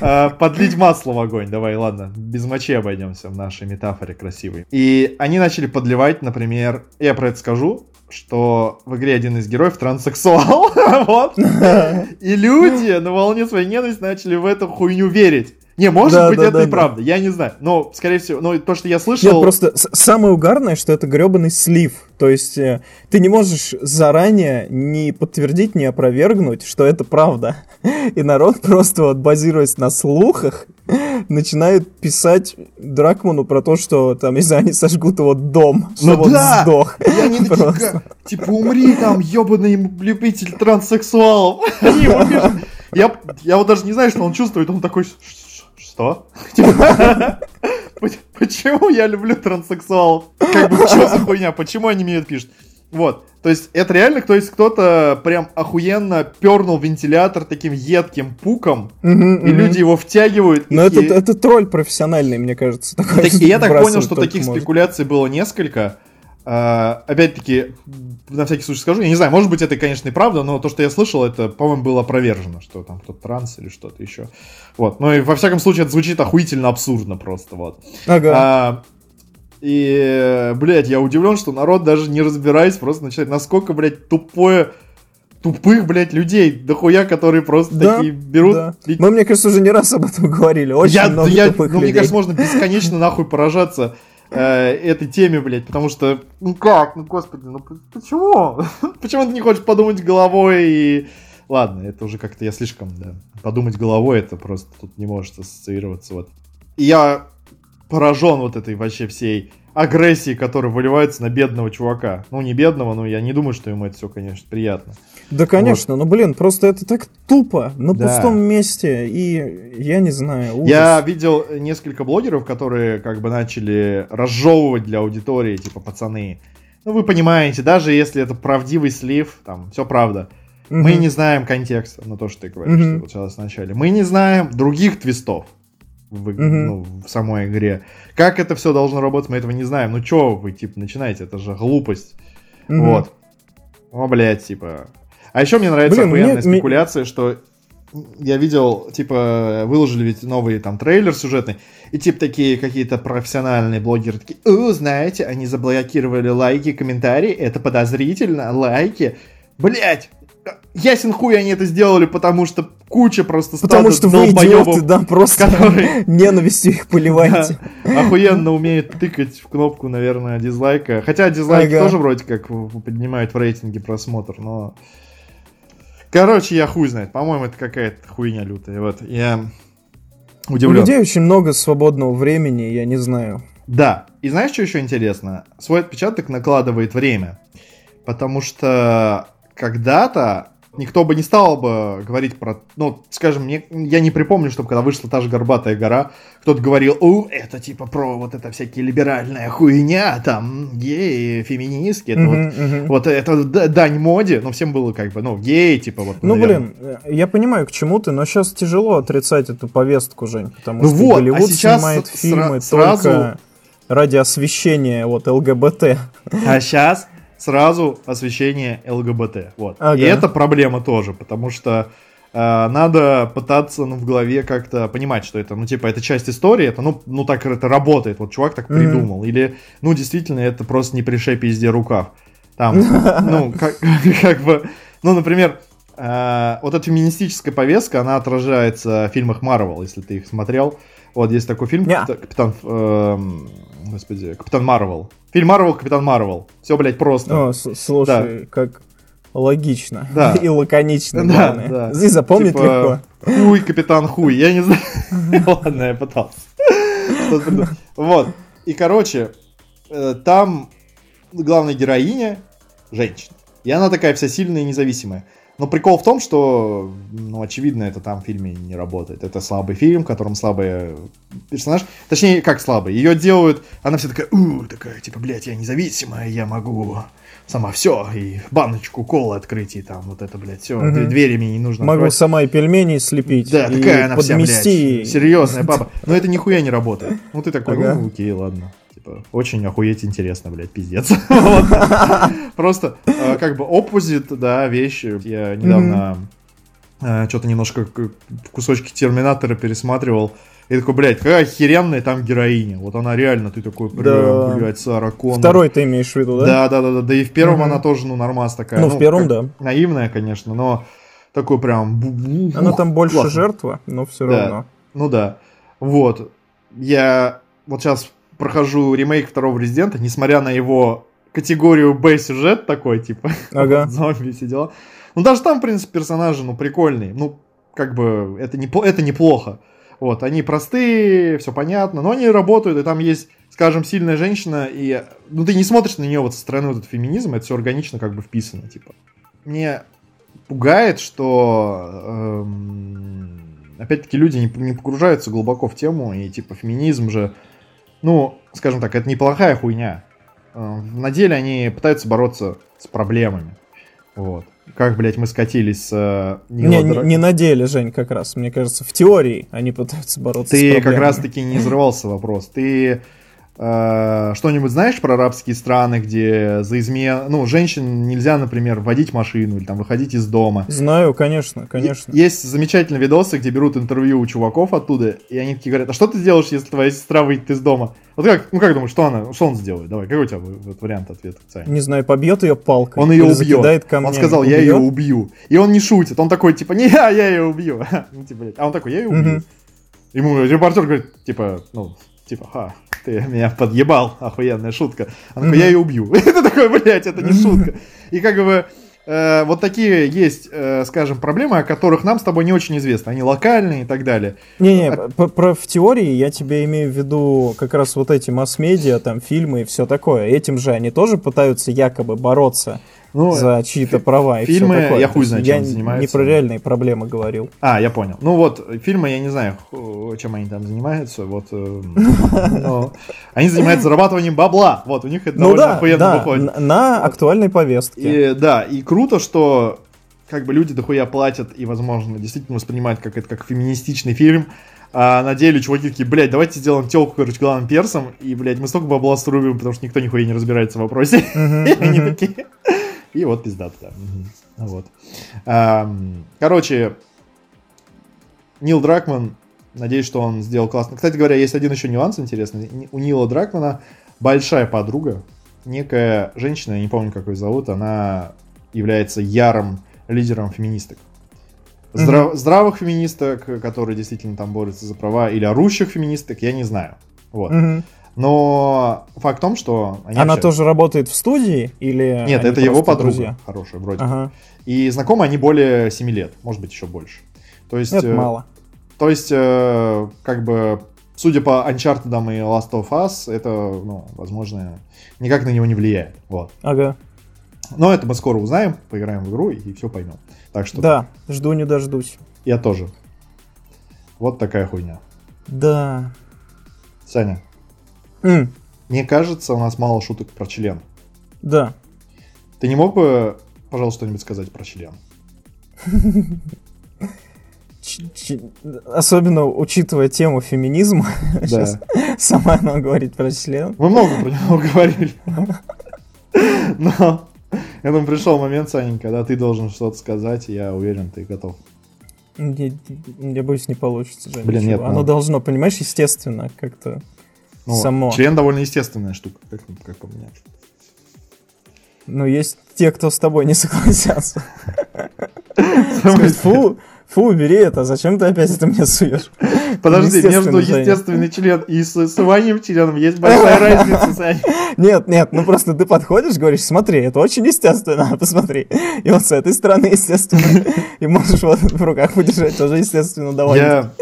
А, Подлить масло в огонь, давай, ладно, без мочи обойдемся в нашей метафоре красивой. И они начали подливать, например, я про это скажу, что в игре один из героев транссексуал, вот. И люди на волне своей ненависти начали в эту хуйню верить. Не, может Да, быть, да, это да, и да. правда, я не знаю. Но, скорее всего, ну, то, что я Нет, слышал... просто с- самое угарное, что это гребаный слив. То есть э, ты не можешь заранее не подтвердить, не опровергнуть, что это правда. И народ просто вот базируясь на слухах, начинает писать Дракману про то, что там, не знаю, они сожгут его дом, Ну он да! сдох. Они такие, Просто. «Ка- типа, умри там, ебаный любитель транссексуалов. Я, я вот даже не знаю, что он чувствует, он такой, «Ш- ш- что? «Поч- Почему я люблю транссексуалов? Как бы, что за хуйня? Почему они мне это пишут? Вот, то есть это реально, то есть кто-то прям охуенно пернул вентилятор таким едким пуком, и люди его втягивают. Но и- это, это тролль профессиональный, мне кажется. такой, так- я так понял, что таких может. спекуляций было несколько. А, опять-таки, на всякий случай скажу, я не знаю, может быть, это, конечно, и правда, но то, что я слышал, это, по-моему, было опровержено, что там кто-то транс или что-то еще. Вот. Ну и во всяком случае, это звучит охуительно абсурдно просто, вот. Ага. А, и, блядь, я удивлен, что народ даже не разбираясь, просто начинает, насколько, блядь, тупое тупых, блядь, людей, дохуя, которые просто Да, такие берут... Да. и Мы, мне кажется, уже не раз об этом говорили. Очень я, много я- тупых ну, мне людей. кажется, можно бесконечно нахуй поражаться э, этой теме, блядь, потому что, ну как, ну господи, ну почему? почему ты не хочешь подумать головой и ладно, это уже как-то я слишком, да, подумать головой, это просто тут не может ассоциироваться, вот. И я поражен вот этой вообще всей агрессии, которая выливается на бедного чувака. Ну, не бедного, но я не думаю, что ему это все, конечно, приятно. Да, конечно, вот. ну, блин, просто это так тупо, на да. пустом месте, и я не знаю, ужас. Я видел несколько блогеров, которые как бы начали разжевывать для аудитории, типа, пацаны, ну, вы понимаете, даже если это правдивый слив, там, все правда, угу. мы не знаем контекста, на то, что ты говоришь, угу. вот сейчас вначале. Мы не знаем других твистов в, угу. ну, в самой игре. Как это все должно работать, мы этого не знаем. Ну, что вы, типа, начинаете? Это же глупость. Угу. Вот. О, блядь, типа... А еще мне нравится Блин, охуенная мне, спекуляция, мне... что я видел, типа, выложили ведь новый там трейлер сюжетный, и типа такие какие-то профессиональные блогеры такие, о, знаете, они заблокировали лайки, комментарии, это подозрительно, лайки. Блять, ясен хуй они это сделали, потому что куча просто Потому что вы идиоты, да, просто которые... ненавистью их поливаете. Да, охуенно умеет тыкать в кнопку, наверное, дизлайка. Хотя дизлайки ага. тоже вроде как поднимают в рейтинге просмотр, но... Короче, я хуй знает. По-моему, это какая-то хуйня лютая. Вот, я удивлен. У людей очень много свободного времени, я не знаю. Да. И знаешь, что еще интересно? Свой отпечаток накладывает время. Потому что когда-то никто бы не стал бы говорить про... Ну, скажем, мне, я не припомню, чтобы когда вышла та же «Горбатая гора», кто-то говорил, о, это типа про вот это всякие либеральная хуйня, там, геи, феминистки, это uh-huh, вот, uh-huh. вот это дань моде, но всем было как бы, ну, геи, типа вот. Ну, наверное. блин, я понимаю, к чему ты, но сейчас тяжело отрицать эту повестку, Жень, потому ну что вот, Голливуд а сейчас снимает фильмы сразу... только ради освещения вот ЛГБТ. А сейчас сразу освещение ЛГБТ. Вот. Ага. И это проблема тоже, потому что э, надо пытаться ну, в голове как-то понимать, что это, ну, типа, это часть истории, это, ну, ну так это работает, вот чувак так придумал. Mm-hmm. Или, ну, действительно, это просто не пришей пизде рукав. Там, ну, как, как бы, ну, например, э, вот эта феминистическая повестка, она отражается в фильмах Марвел, если ты их смотрел. Вот есть такой фильм, yeah. Капитан, э, господи, Капитан Марвел. Фильм Марвел, Капитан Марвел. Все, блядь, просто. О, слушай, да. как логично да. и лаконично, да, главное. Да. Здесь запомнить типа, легко. Хуй, Капитан Хуй. Я не знаю. Ладно, я пытался. Вот. И, короче, э, там главная героиня женщина. И она такая вся сильная и независимая. Но прикол в том, что, ну, очевидно, это там в фильме не работает. Это слабый фильм, в котором слабый персонаж. Точнее, как слабый. Ее делают, она вся такая, у, такая, типа, блядь, я независимая, я могу сама все, и баночку колы открыть, и там вот это, блядь, все, угу. двери мне не нужно Могу открывать. сама и пельмени слепить, Да, такая она вся, блядь, серьезная баба. Но это нихуя не работает. Ну, ты такой, ну, окей, ладно типа, очень охуеть интересно, блядь, пиздец. Просто э, как бы оппозит, да, вещи. Я недавно э, что-то немножко кусочки Терминатора пересматривал. И такой, блядь, какая охеренная там героиня. Вот она реально, ты такой, да. блядь, Сара Коннор. Второй ты имеешь в виду, да? Да, да, да, да. Да и в первом она тоже, ну, нормас такая. Ну, в первом, да. Наивная, конечно, но такой прям... Она там больше жертва, но все равно. Ну да. Вот. Я вот сейчас прохожу ремейк второго Резидента, несмотря на его категорию Б-сюжет такой, типа, ага. зомби все дела. Ну, даже там, в принципе, персонажи, ну, прикольные. Ну, как бы, это, не, это неплохо. Вот, они простые, все понятно, но они работают, и там есть, скажем, сильная женщина, и, ну, ты не смотришь на нее вот со стороны вот этого феминизма, это все органично как бы вписано, типа. Мне пугает, что, эм, опять-таки, люди не, не погружаются глубоко в тему, и, типа, феминизм же, ну, скажем так, это неплохая хуйня. Э, на деле они пытаются бороться с проблемами. Вот. Как, блядь, мы скатились с... Э, не, не, не на деле, Жень, как раз. Мне кажется, в теории они пытаются бороться Ты с проблемами. Ты как раз-таки не взрывался вопрос. Ты что-нибудь знаешь про арабские страны, где за измен... Ну, женщин нельзя, например, водить машину или там выходить из дома? Знаю, конечно, конечно. Есть замечательные видосы, где берут интервью у чуваков оттуда, и они такие говорят, а что ты делаешь, если твоя сестра выйдет из дома? Вот как, ну как думаешь, что она, что он сделает? Давай, какой у тебя вот вариант ответа? Сань? Не знаю, побьет ее палкой. Он ее убьет. Он сказал, я ее убью. И он не шутит. Он такой, типа, не я, я ее убью. ну, типа. А он такой, я ее убью. Ему репортер говорит, типа, ну, типа, ха, ты меня подъебал, охуенная шутка. Она такой, я ее убью. Это такой, блядь, это не шутка. И как бы э, вот такие есть, э, скажем, проблемы, о которых нам с тобой не очень известно. Они локальные и так далее. Не-не, а... про в теории я тебе имею в виду как раз вот эти масс-медиа, там, фильмы и все такое. Этим же они тоже пытаются якобы бороться ну, за чьи-то права и фильмы, все такое. я хуй знаю, чем я занимаются. не про реальные проблемы говорил. А, я понял. Ну вот, фильмы, я не знаю, чем они там занимаются. Вот, э, они занимаются зарабатыванием бабла. Вот, у них это ну, довольно охуенно выходит. На актуальной повестке. Да, и круто, что как бы люди дохуя платят и, возможно, действительно воспринимают как это как феминистичный фильм. А на деле чуваки такие, блядь, давайте сделаем телку, короче, главным персом, и, блядь, мы столько бабла срубим, потому что никто нихуя не разбирается в вопросе. Они такие, и вот пизда туда. Вот. Короче, Нил Дракман, надеюсь, что он сделал классно. Кстати говоря, есть один еще нюанс интересный. У Нила Дракмана большая подруга, некая женщина, я не помню, как ее зовут, она является ярым лидером феминисток. Здрав- mm-hmm. Здравых феминисток, которые действительно там борются за права, или орущих феминисток, я не знаю. Вот. Mm-hmm. Но факт в том, что... Они Она общаются. тоже работает в студии или... Нет, это его подруга друзья? хорошая, вроде. Ага. И знакомы они более 7 лет, может быть, еще больше. То есть... Это э, мало. То есть, э, как бы, судя по Uncharted и Last of Us, это, ну, возможно, никак на него не влияет. Вот. Ага. Но это мы скоро узнаем, поиграем в игру и все поймем. Так что... Да, жду не дождусь. Я тоже. Вот такая хуйня. Да. Саня, Mm. Мне кажется, у нас мало шуток про член. Да. Ты не мог бы, пожалуйста, что-нибудь сказать про член? Особенно учитывая тему феминизма. Да. Сейчас сама она говорит про член. Мы много про него говорили. Но я думаю, пришел момент, Саня, когда ты должен что-то сказать, я уверен, ты готов. Я, я боюсь, не получится. Блин, ничего. нет. Оно ну... должно, понимаешь, естественно, как-то. Ну, само. Член довольно естественная штука, как, как по мне. Но есть те, кто с тобой не согласятся. Скажут, фу, фу, убери это, зачем ты опять это мне суешь? Подожди, между естественный член и сыванием членом есть большая разница, Сань. Нет, нет, ну просто ты подходишь, говоришь, смотри, это очень естественно, посмотри. И вот с этой стороны естественно. И можешь вот в руках подержать, тоже естественно довольно.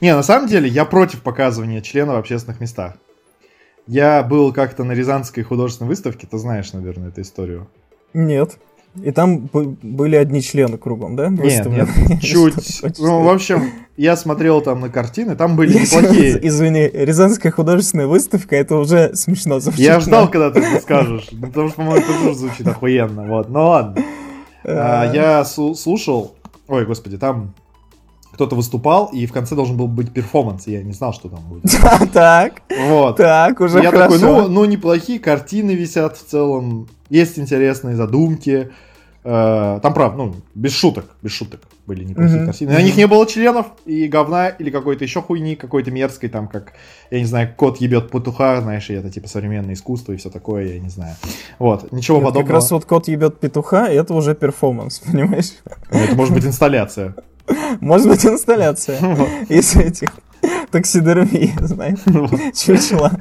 Не, на самом деле, я против показывания члена в общественных местах. Я был как-то на Рязанской художественной выставке, ты знаешь, наверное, эту историю. Нет. И там были одни члены кругом, да? Нет, нет, чуть. Ну, в общем, я смотрел там на картины, там были неплохие. Извини, Рязанская художественная выставка, это уже смешно звучит. Я ждал, когда ты это скажешь, ну, потому что, по-моему, это тоже звучит охуенно, вот. Ну ладно. А, я слушал, ой, господи, там кто-то выступал, и в конце должен был быть перформанс, я не знал, что там будет. Так, вот. так, уже Я такой, ну, ну, неплохие картины висят в целом, есть интересные задумки, э, там, правда, ну, без шуток, без шуток были неплохие mm-hmm. картины. На них не было членов и говна или какой-то еще хуйни, какой-то мерзкой, там, как, я не знаю, кот ебет петуха, знаешь, и это типа современное искусство и все такое, я не знаю. Вот, ничего это подобного. Как раз вот кот ебет петуха, это уже перформанс, понимаешь? Ну, это может быть инсталляция. Может быть, инсталляция из этих таксидермии, знаешь, чучела.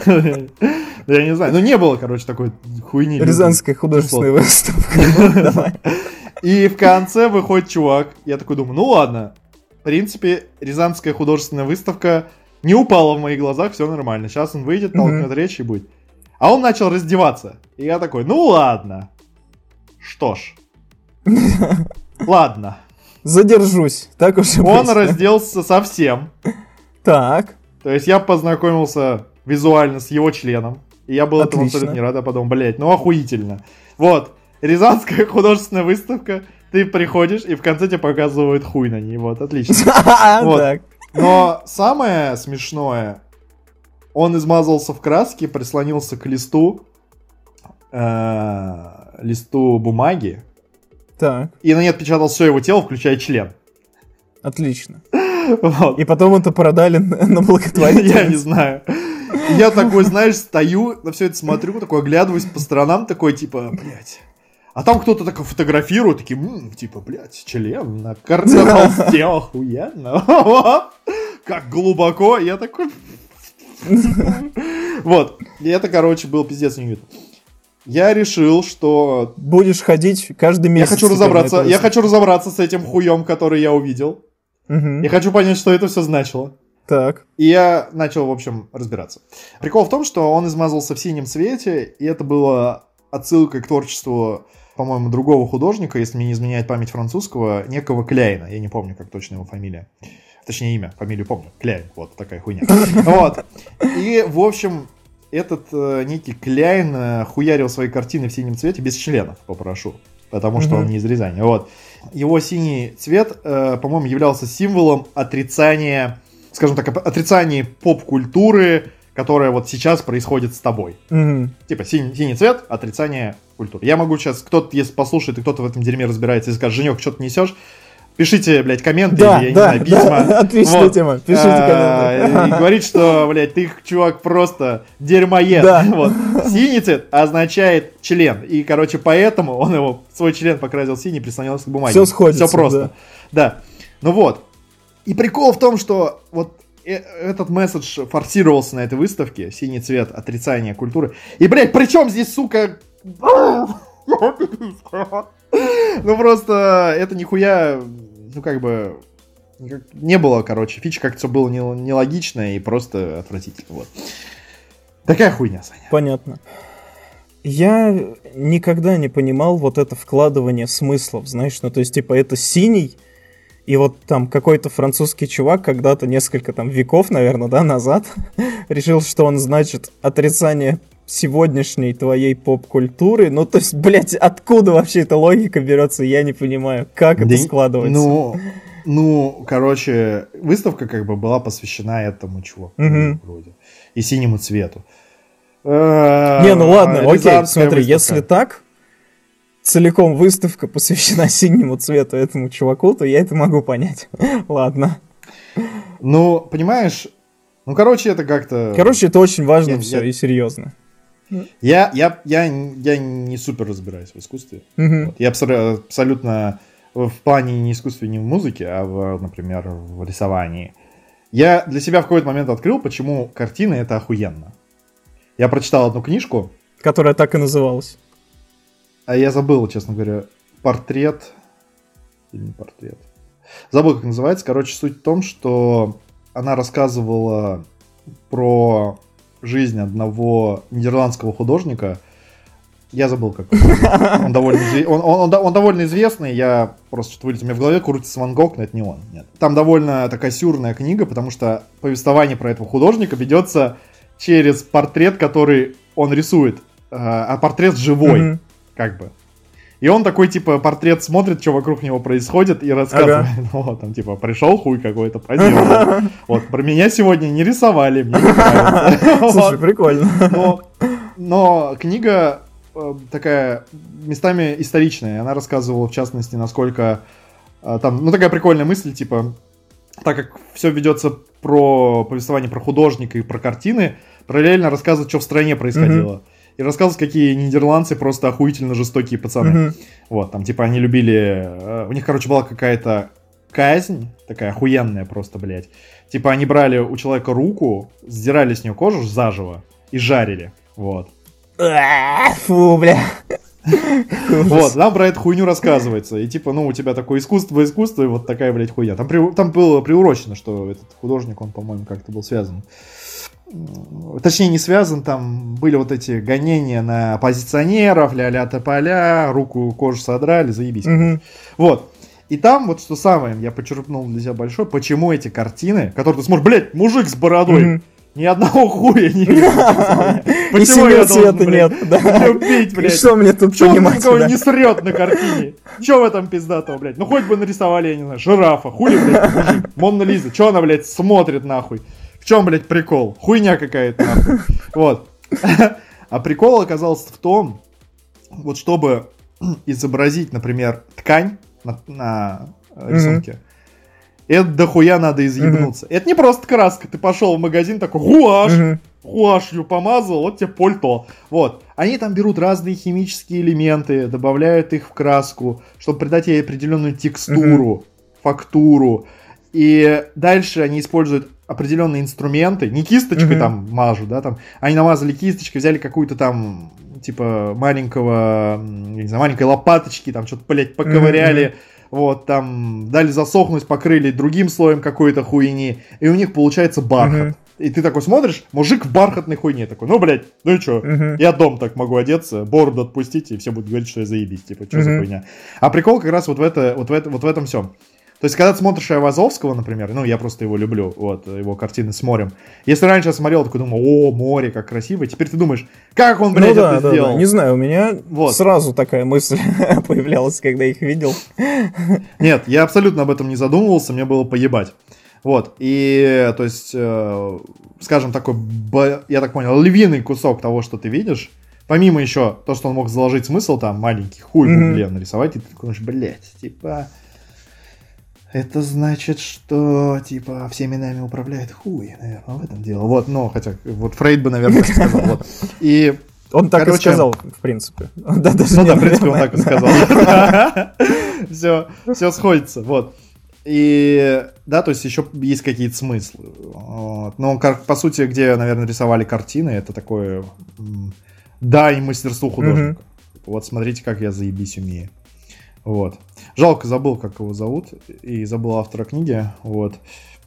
Я не знаю, ну не было, короче, такой хуйни. Рязанская художественная выставка. И в конце выходит чувак, я такой думаю, ну ладно, в принципе, Рязанская художественная выставка не упала в моих глазах, все нормально. Сейчас он выйдет, толкнет речь и будет. А он начал раздеваться. И я такой, ну ладно. Что ж. Ладно задержусь. Так уж Он разделся совсем. Так. То есть я познакомился визуально с его членом. И я был Отлично. этому абсолютно не рад, а потом, блять, ну охуительно. Вот, Рязанская художественная выставка, ты приходишь, и в конце тебе показывают хуй на ней. Вот, отлично. Вот. Но самое смешное, он измазался в краске, прислонился к листу, э, листу бумаги, так. И на ней отпечатал все его тело, включая член. Отлично. Вот. И потом это продали на благотворительность. Я не знаю. Я такой, знаешь, стою, на все это смотрю, такой оглядываюсь по сторонам, такой, типа, блядь. А там кто-то такой фотографирует, такие, м типа, блядь, член на холсте, охуенно. Как глубоко. Я такой... Вот. И это, короче, был пиздец не я решил, что... Будешь ходить каждый месяц. Я хочу разобраться, я хочу разобраться с этим хуем, который я увидел. Угу. Я хочу понять, что это все значило. Так. И я начал, в общем, разбираться. Прикол в том, что он измазался в синем цвете, и это было отсылкой к творчеству, по-моему, другого художника, если мне не изменяет память французского, некого Кляйна. Я не помню, как точно его фамилия. Точнее, имя, фамилию помню. Кляйн, вот такая хуйня. Вот. И, в общем, этот э, некий Кляйн э, хуярил свои картины в синем цвете без членов, попрошу. Потому что он не из Рязани. Вот. Его синий цвет, э, по-моему, являлся символом отрицания скажем так, отрицании поп-культуры, которая вот сейчас происходит с тобой. Мгм. Типа синий, синий цвет, отрицание культуры. Я могу сейчас, кто-то, если послушает, и кто-то в этом дерьме разбирается и скажет, Женек, что ты несешь, пишите, блядь, комменты, Да, я не да, знаю, письма. да, отличная Вот. тема. Пишите А, комменты. И говорит, что, блядь, ты, чувак, просто дерьмоед. Да. Вот. Синий цвет означает член. И, короче, поэтому он его, свой член покрасил синий, прислонился к бумаге. Всё сходится, Все просто. Да. Ну вот. И прикол в том, что вот э- этот месседж форсировался на этой выставке. Синий цвет, отрицание культуры. И, блядь, при чем здесь, сука... Ну просто это нихуя, ну как бы не было, короче, фич как-то было не- нелогично и просто отвратительно. Вот. Такая хуйня, Саня. Понятно. Я никогда не понимал вот это вкладывание смыслов, знаешь, ну то есть типа это синий, и вот там какой-то французский чувак когда-то несколько там веков, наверное, да, назад решил, что он значит отрицание сегодняшней твоей поп-культуры. Ну, то есть, блядь, откуда вообще эта логика берется, я не понимаю, как это Да, складывается. Ну, ну, короче, выставка как бы была посвящена этому чуваку Мгм. вроде. И синему цвету. Э, Не, ну ладно, окей, смотри, выставка. если так, целиком выставка посвящена синему цвету этому чуваку, то я это могу понять. Ладно. Ну, понимаешь, ну, короче, это как-то... Короче, это очень важно Я- все я- и серьезно. Я, я, я, я не супер разбираюсь в искусстве. Мгм. Вот. Я абсо- абсолютно в плане не искусстве, не в музыке, а, в, например, в рисовании. Я для себя в какой-то момент открыл, почему картины это охуенно. Я прочитал одну книжку, Которая так и называлась. а я забыл, честно говоря, портрет или не портрет. Забыл, как называется. Короче, суть в том, что она рассказывала про жизнь одного нидерландского художника. Я забыл, как он. Он довольно, он, он- он он довольно известный, я просто что-то вылез. У меня в голове крутится Ван Гог, но это не он. Нет. Там довольно такая сюрная книга, потому что повествование про этого художника ведется через портрет, который он рисует. А а портрет живой Мгм. как бы. И он такой, типа, портрет смотрит, что вокруг него происходит, и рассказывает. Ну, вот, там, типа, пришел хуй какой-то, поделал. Вот, про меня сегодня не рисовали, мне не нравится. Слушай, прикольно. Но, но книга э, такая местами историчная. Она рассказывала, в частности, насколько э, там, ну, такая прикольная мысль, типа, так как все ведется про повествование про художника и про картины, параллельно рассказывать, что в стране происходило. И рассказывать, какие нидерландцы просто охуительно жестокие пацаны. Мгм. Вот, там, типа, они любили... э, У них, короче, была какая-то казнь, такая охуенная просто, блядь. Типа, они брали у человека руку, сдирали с нее кожу заживо и жарили. Вот. Фу, бля. Вот, там про эту хуйню рассказывается. И типа, ну, у тебя такое искусство, искусство, и вот такая, блядь, хуйня. Там, при- там было приурочено, что этот художник, он, по-моему, как-то был связан. Точнее, не связан, там были вот эти гонения на оппозиционеров, ля-ля тополя, руку кожу содрали, заебись. Мгм. Вот. И там вот что самое, я почерпнул для себя большое, почему эти картины, которые ты смотришь, блядь, мужик с бородой, Мгм. Ни одного хуя не Почему я должен, нет. Да. любить, И блядь? что мне тут он понимать? никого не срет на картине? Че в этом пиздатого, блядь? Ну хоть бы нарисовали, я не знаю, жирафа. Хули, блядь, мужик? Монна Лиза. Че она, блядь, смотрит нахуй? В чем, блядь, прикол? Хуйня какая-то нахуй. Вот. А прикол оказался в том, вот чтобы изобразить, например, ткань на, на, рисунке, это дохуя надо изъебнуться. Это не просто краска. Ты пошел в магазин такой, гуашь, Мгм. гуашью помазал, вот тебе пальто. Вот. Они там берут разные химические элементы, добавляют их в краску, чтобы придать ей определенную текстуру, фактуру. И дальше они используют определенные инструменты, не кисточкой Мгм. там мажу, да, там, они намазали кисточкой, взяли какую-то там, типа, маленького, не знаю, маленькой лопаточки, там, что-то, блядь, поковыряли, вот, там, дали засохнуть, покрыли другим слоем какой-то хуйни, и у них получается бархат. Мгм. И ты такой смотришь, мужик в бархатной хуйне такой, ну, блядь, ну и чё, Мгм. я дом так могу одеться, бороду отпустите, и все будут говорить, что я заебись, типа, что за Мгм. хуйня. А прикол как раз вот в, это, вот в, это, вот в этом всем. То есть, когда ты смотришь Айвазовского, например, ну, я просто его люблю, вот, его картины с морем. Если раньше я смотрел, такой думал, о, море, как красиво, теперь ты думаешь, как он, блядь, ну да, это да, сделал? да. Не знаю, у меня Вот. сразу такая мысль появлялась, когда их видел. Нет, я абсолютно об этом не задумывался, мне было поебать. Вот, и, то есть, э, скажем, такой, я так понял, львиный кусок того, что ты видишь, помимо еще то, что он мог заложить смысл, там, маленький хуй в Мгм. угле нарисовать, и ты такой думаешь, блядь, типа, это значит, что, типа, всеми нами управляет хуй, наверное, в этом дело. Вот, ну, хотя, вот Фрейд бы, наверное, сказал, вот. И Он так и Короче- сказал, в принципе. Да, даже ну да, в принципе, он так и сказал. Все, все сходится, вот. И да, то есть еще есть какие-то смыслы. Вот. Но по сути, где, наверное, рисовали картины, это такое да и мастерству художника. Вот смотрите, как я заебись умею. Вот. Жалко, забыл, как его зовут, и забыл автора книги. Вот.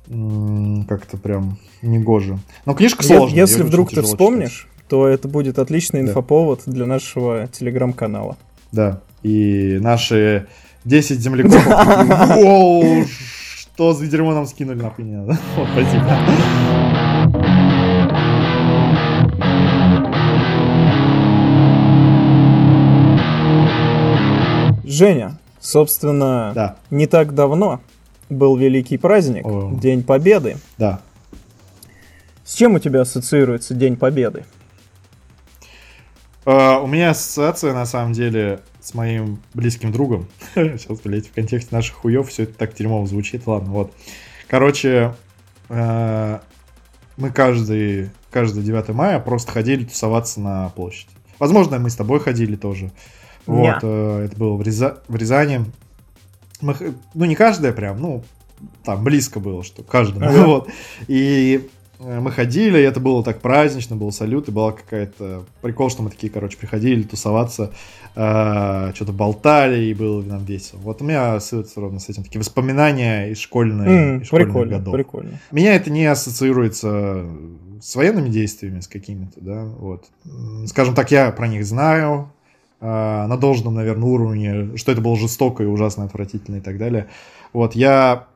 Как-то прям негоже. Но книжка сложная. Если вдруг ты вспомнишь, то это будет отличный Да. инфоповод для нашего телеграм-канала. Да. И наши 10 земляков. Воу, что за дерьмо нам скинули, нахуй не надо. Вот, спасибо. Женя, собственно, Да, не так давно был великий праздник, О. День Победы. да. С чем у тебя ассоциируется День Победы? А, У меня ассоциация, на самом деле, с моим близким другом. Сейчас, блядь, в контексте наших хуев все это так дерьмово звучит. Ладно, вот. Короче, э, мы каждый, каждый 9 мая просто ходили тусоваться на площадь. Возможно, мы с тобой ходили тоже. Вот, Ня. э, это было в, Ряза- в Рязани. Мы, ну, не каждая прям, ну, там близко было, что каждому. Ага. Вот. И э, мы ходили, и это было так празднично, был салют, и была какая-то прикол, что мы такие, короче, приходили тусоваться, э, что-то болтали, и было нам весело. Вот у меня ассоциируется ровно с этим такие воспоминания из школьной, М, из школьных прикольно, годов. прикольно. Меня это не ассоциируется с военными действиями, с какими-то, да, вот. Скажем так, я про них знаю, на должном, наверное, уровне, что это было жестоко и ужасно отвратительно и так далее. Вот, я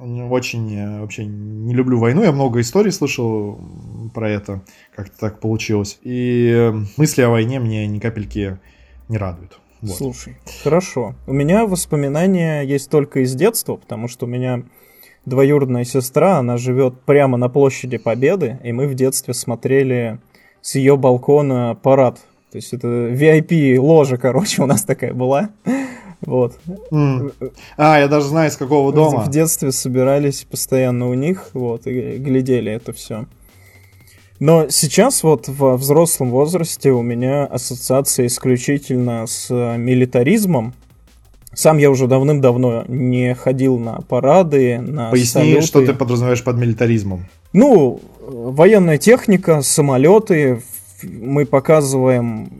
очень э, вообще не люблю войну, я много историй слышал про это, как-то так получилось. И э, мысли о войне мне ни капельки не радуют. Вот. Слушай, хорошо. У меня воспоминания есть только из детства, потому что у меня двоюродная сестра, она живет прямо на площади Победы, и мы в детстве смотрели с ее балкона парад. То есть это VIP ложа, короче, у нас такая была. Вот. М. А, я даже знаю, из какого дома. В детстве собирались постоянно у них, вот, и глядели это все. Но сейчас вот во взрослом возрасте у меня ассоциация исключительно с э, милитаризмом. Сам я уже давным-давно не ходил на парады, на Поясни, салюты. что ты подразумеваешь под милитаризмом. Ну, э, военная техника, самолеты. Мы показываем,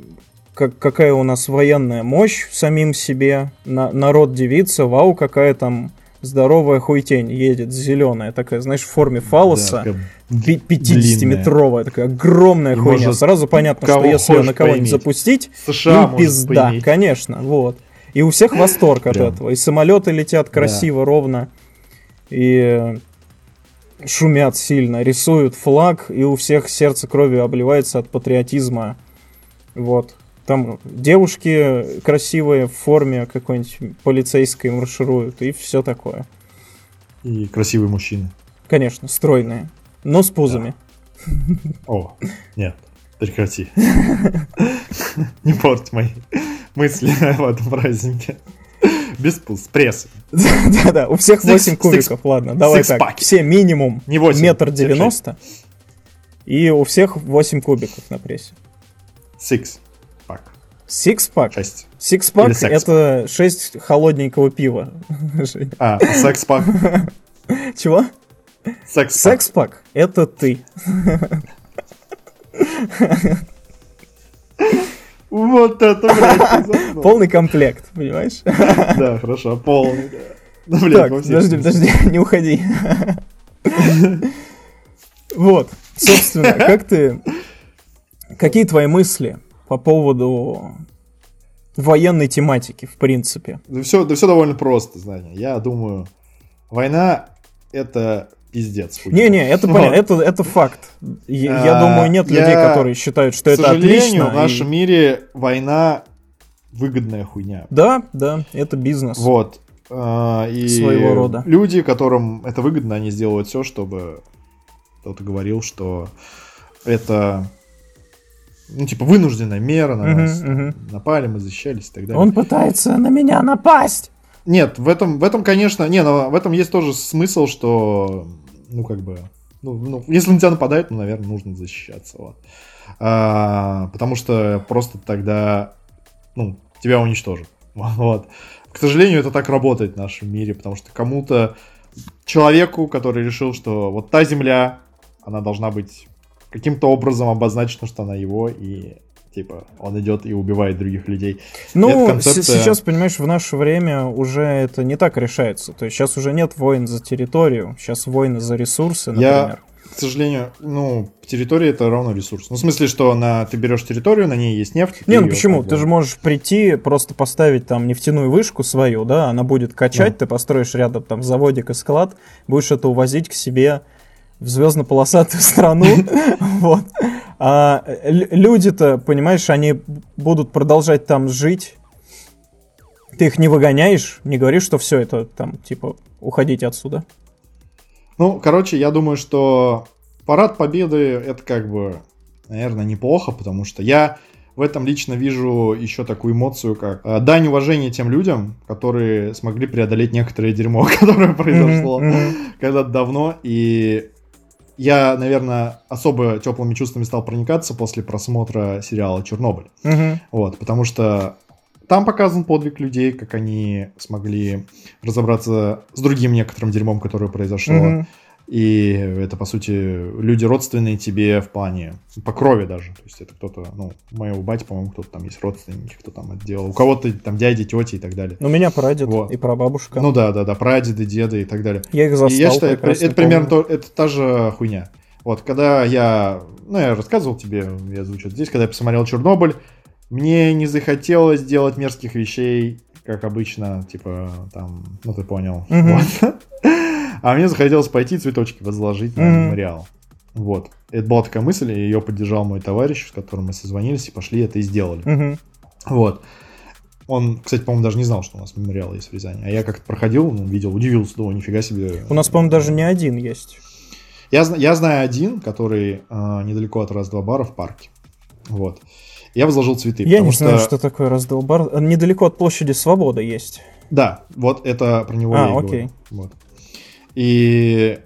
как, какая у нас военная мощь в самим себе. На- народ дивится, вау, какая там здоровая хуйтень едет, зеленая такая, знаешь, в форме фалоса. Да, такая пи- 50-метровая, такая огромная И хуйня. может, Сразу понятно, что если ее на кого-нибудь запустить, США может пизда, поиметь. конечно, вот. И у всех восторг от Прям. этого. И самолеты летят красиво, ровно. И шумят сильно, рисуют флаг, и у всех сердце кровью обливается от патриотизма. Вот. Там девушки красивые в форме какой-нибудь полицейской маршируют, и все такое. И красивые мужчины. Конечно, стройные, но с пузами. О, нет, прекрати. Не порть мои мысли в этом празднике. Без пресс. Да-да, у всех Six- 8 кубиков, ладно, давай так. Все минимум Не 8. метр девяносто, и у всех 8 кубиков на прессе. Six. Пак. Сикспак. 6. Сикспак Или секс-пак. это 6 холодненького пива. А, секс пак. Чего? Секс. Секс-пак — это ты. Вот это, блядь, Полный комплект, понимаешь? Да, хорошо, полный, да. Блядь, Так, подожди, подожди, не уходи. Вот, собственно, как ты... Какие твои мысли по поводу военной тематики, в принципе? Да все, да все довольно просто, Знаня. Я думаю, война это пиздец. Не-не, это понятно, это, это факт. Я, я А, думаю, нет людей, я, которые считают, что К это сожалению, отлично. в нашем и- мире война выгодная хуйня. Да, да, это бизнес. Вот. А, И Своего рода. люди, которым это выгодно, они сделают все, чтобы кто-то говорил, что это ну, типа, вынужденная мера на нас. мгм. Напали, мы защищались и так далее. Он пытается на меня напасть. Нет, в этом, в этом, конечно, не, но в этом есть тоже смысл, что, ну, как бы, ну, ну, если на тебя нападают, ну, наверное, нужно защищаться, вот. А, потому что просто тогда, ну, тебя уничтожат, вот. К сожалению, это так работает в нашем мире, потому что кому-то, человеку, который решил, что вот та земля, она должна быть каким-то образом обозначена, что она его, и типа он идет и убивает других людей. Ну, концепция- сейчас, понимаешь, в наше время уже это не так решается. То есть сейчас уже нет войн за территорию, сейчас войны за ресурсы, Я- например. К сожалению, ну, территория это равно ресурс. Ну, в смысле, что на, ты берешь территорию, на ней есть нефть. Не, ну почему? Ты же можешь прийти, просто поставить там нефтяную вышку свою, да, она будет качать, Ну. ты построишь рядом там заводик и склад, будешь это увозить к себе в звездно-полосатую страну, вот. А люди-то, понимаешь, они будут продолжать там жить, ты их не выгоняешь, не говоришь, что все это там, типа, уходите отсюда. Ну, короче, я думаю, что парад победы это как бы, наверное, неплохо, потому что я в этом лично вижу еще такую эмоцию, как э, дань уважения тем людям, которые смогли преодолеть некоторое дерьмо, которое произошло мгм. когда-то давно, и я, наверное, особо теплыми чувствами стал проникаться после просмотра сериала «Чернобыль». Мгм. Вот, потому что там показан подвиг людей, как они смогли разобраться с другим некоторым дерьмом, которое произошло. Мгм. И это, по сути, люди родственные тебе в плане, по крови даже. То есть это кто-то, ну, моего бати, по-моему, кто-то там есть родственники, кто там это делал. У кого-то там дяди, тети и так далее. У меня прадед Вот. и прабабушка. Ну да, да, да, прадеды, деды и так далее. я их И застал. я считаю, это, это примерно то, это та же хуйня. Вот, когда я, ну, я рассказывал тебе, я озвучу это здесь, когда я посмотрел Чернобыль, мне не захотелось делать мерзких вещей, как обычно, типа, там, ну, ты понял. Мгм. Вот. А мне захотелось пойти цветочки возложить на мемориал. Вот. Это была такая мысль, и ее поддержал мой товарищ, с которым мы созвонились и пошли это и сделали. Вот. Он, кстати, по-моему, даже не знал, что у нас мемориал есть в Рязани. А я как-то проходил, ну, видел, удивился, думаю, нифига себе. У нас, по-моему, даже не один есть. Я, я знаю один, который а, недалеко от раз-два бара в парке. Вот. Я возложил цветы. Я не знаю, что такое раздел бар. А, Недалеко от площади Свободы есть. Да, вот это про него А, я и окей. говорю. Вот. И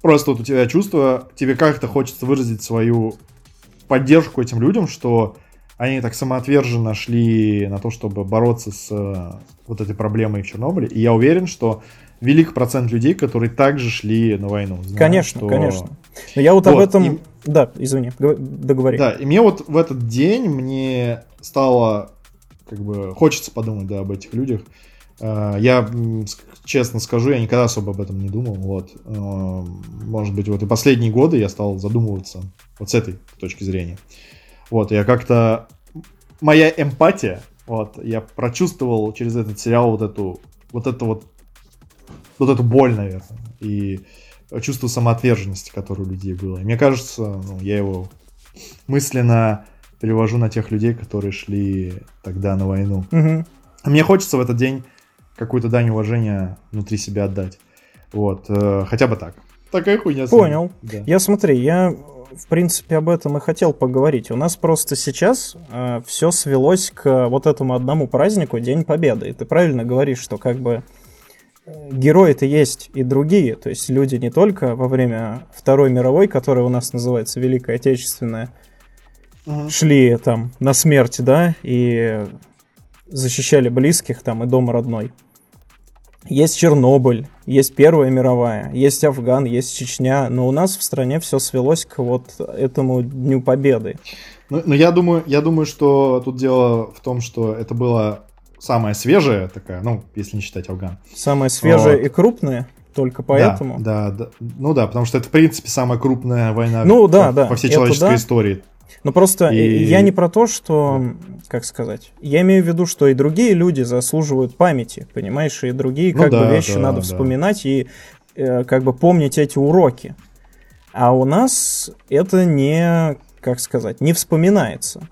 просто вот у тебя чувство, тебе как-то хочется выразить свою поддержку этим людям, что они так самоотверженно шли на то, чтобы бороться с э, вот этой проблемой в Чернобыле. И я уверен, что велик процент людей, которые также шли на войну. зная, Конечно, что- конечно. Но я вот, об Вот, этом... и- Да, извини, договори. Да, и мне вот в этот день мне стало как бы хочется подумать, да, об этих людях. Э, Я честно скажу, я никогда особо об этом не думал. Вот, Э, может быть, вот и последние годы я стал задумываться вот с этой точки зрения. Вот, я как-то моя эмпатия, вот, я прочувствовал через этот сериал вот эту, вот эту вот, вот эту боль, наверное, и чувство самоотверженности, которое у людей было. И мне кажется, ну, я его мысленно перевожу на тех людей, которые шли тогда на войну. А Мне хочется в этот день какую-то дань уважения внутри себя отдать. Вот, э, хотя бы так. Такая хуйня. Понял. Да. Я смотри, я в принципе об этом и хотел поговорить. У нас просто сейчас все свелось к вот этому одному празднику День Победы. И ты правильно говоришь, что как бы э, герои-то есть и другие. То есть люди не только во время Второй мировой, которая у нас называется Великая Отечественная, Мгм. шли там на смерть, да, и защищали близких там и дом родной. Есть Чернобыль, есть Первая мировая, есть Афган, есть Чечня, но у нас в стране все свелось к вот этому Дню Победы. Ну, но я думаю, я думаю, что тут дело в том, что это было самая свежая такая, ну, если не считать Афган. Самая свежая вот. и крупная? Только поэтому? Да, да, да. Ну да, потому что это, в принципе, самая крупная война ну, да, по, да, по всей человеческой да. истории. Но просто и... я не про то, что, как сказать, я имею в виду, что и другие люди заслуживают памяти, понимаешь, и другие ну, как да, бы вещи да, надо да. вспоминать и э, как бы помнить эти уроки. А у нас это не, как сказать, не вспоминается.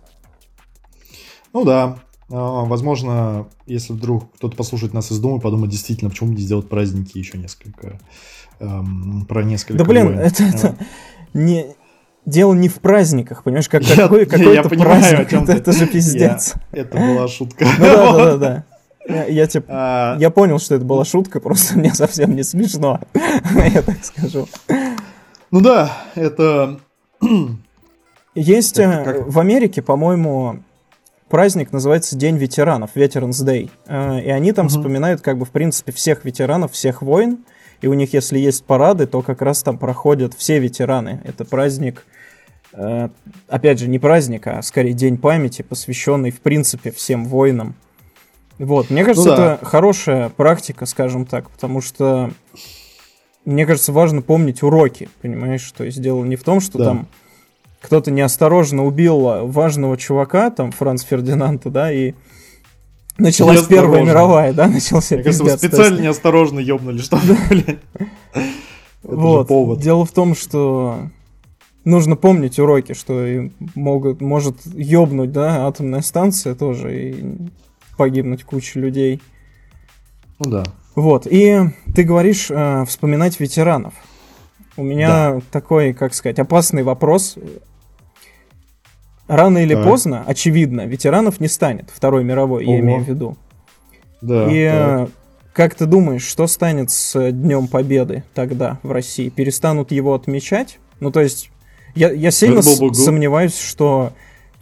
Ну да, а, возможно, если вдруг кто-то послушает нас из дома, подумает действительно, почему не сделать праздники еще несколько, эм, про несколько. Да блин, войн. это, это не дело не в праздниках, понимаешь, как я, какой, какой-то я понимаю, праздник, это, это же пиздец. Я, это была шутка. Ну да, да, да, да. Я, я, типа, а... я понял, что это была шутка, просто мне совсем не смешно, я так скажу. Ну да, это... Есть как, как... в Америке, по-моему, праздник называется День ветеранов, Veterans Day. Э, и они там угу. вспоминают, как бы, в принципе, всех ветеранов, всех войн. И у них, если есть парады, то как раз там проходят все ветераны. Это праздник, э, опять же, не праздник, а скорее День памяти, посвященный, в принципе, всем воинам. Вот, мне кажется, ну, да. это хорошая практика, скажем так, потому что мне кажется, важно помнить уроки, понимаешь? То есть дело не в том, что да. там кто-то неосторожно убил важного чувака, там, Франц Фердинанда, да, и началась Первая мировая, да, начался Мне кажется, специально неосторожно ёбнули, что блядь. Вот, дело в том, что нужно помнить уроки, что могут, может ёбнуть, да, атомная станция тоже, и погибнуть куча людей. Ну да. Вот, и ты говоришь э, вспоминать ветеранов. У меня да. такой, как сказать, опасный вопрос. Рано или так. поздно, очевидно, ветеранов не станет Второй мировой, Ого. я имею в виду. Да. И так. как ты думаешь, что станет с Днем Победы тогда в России? Перестанут его отмечать? Ну, то есть, я, я сильно сомневаюсь, что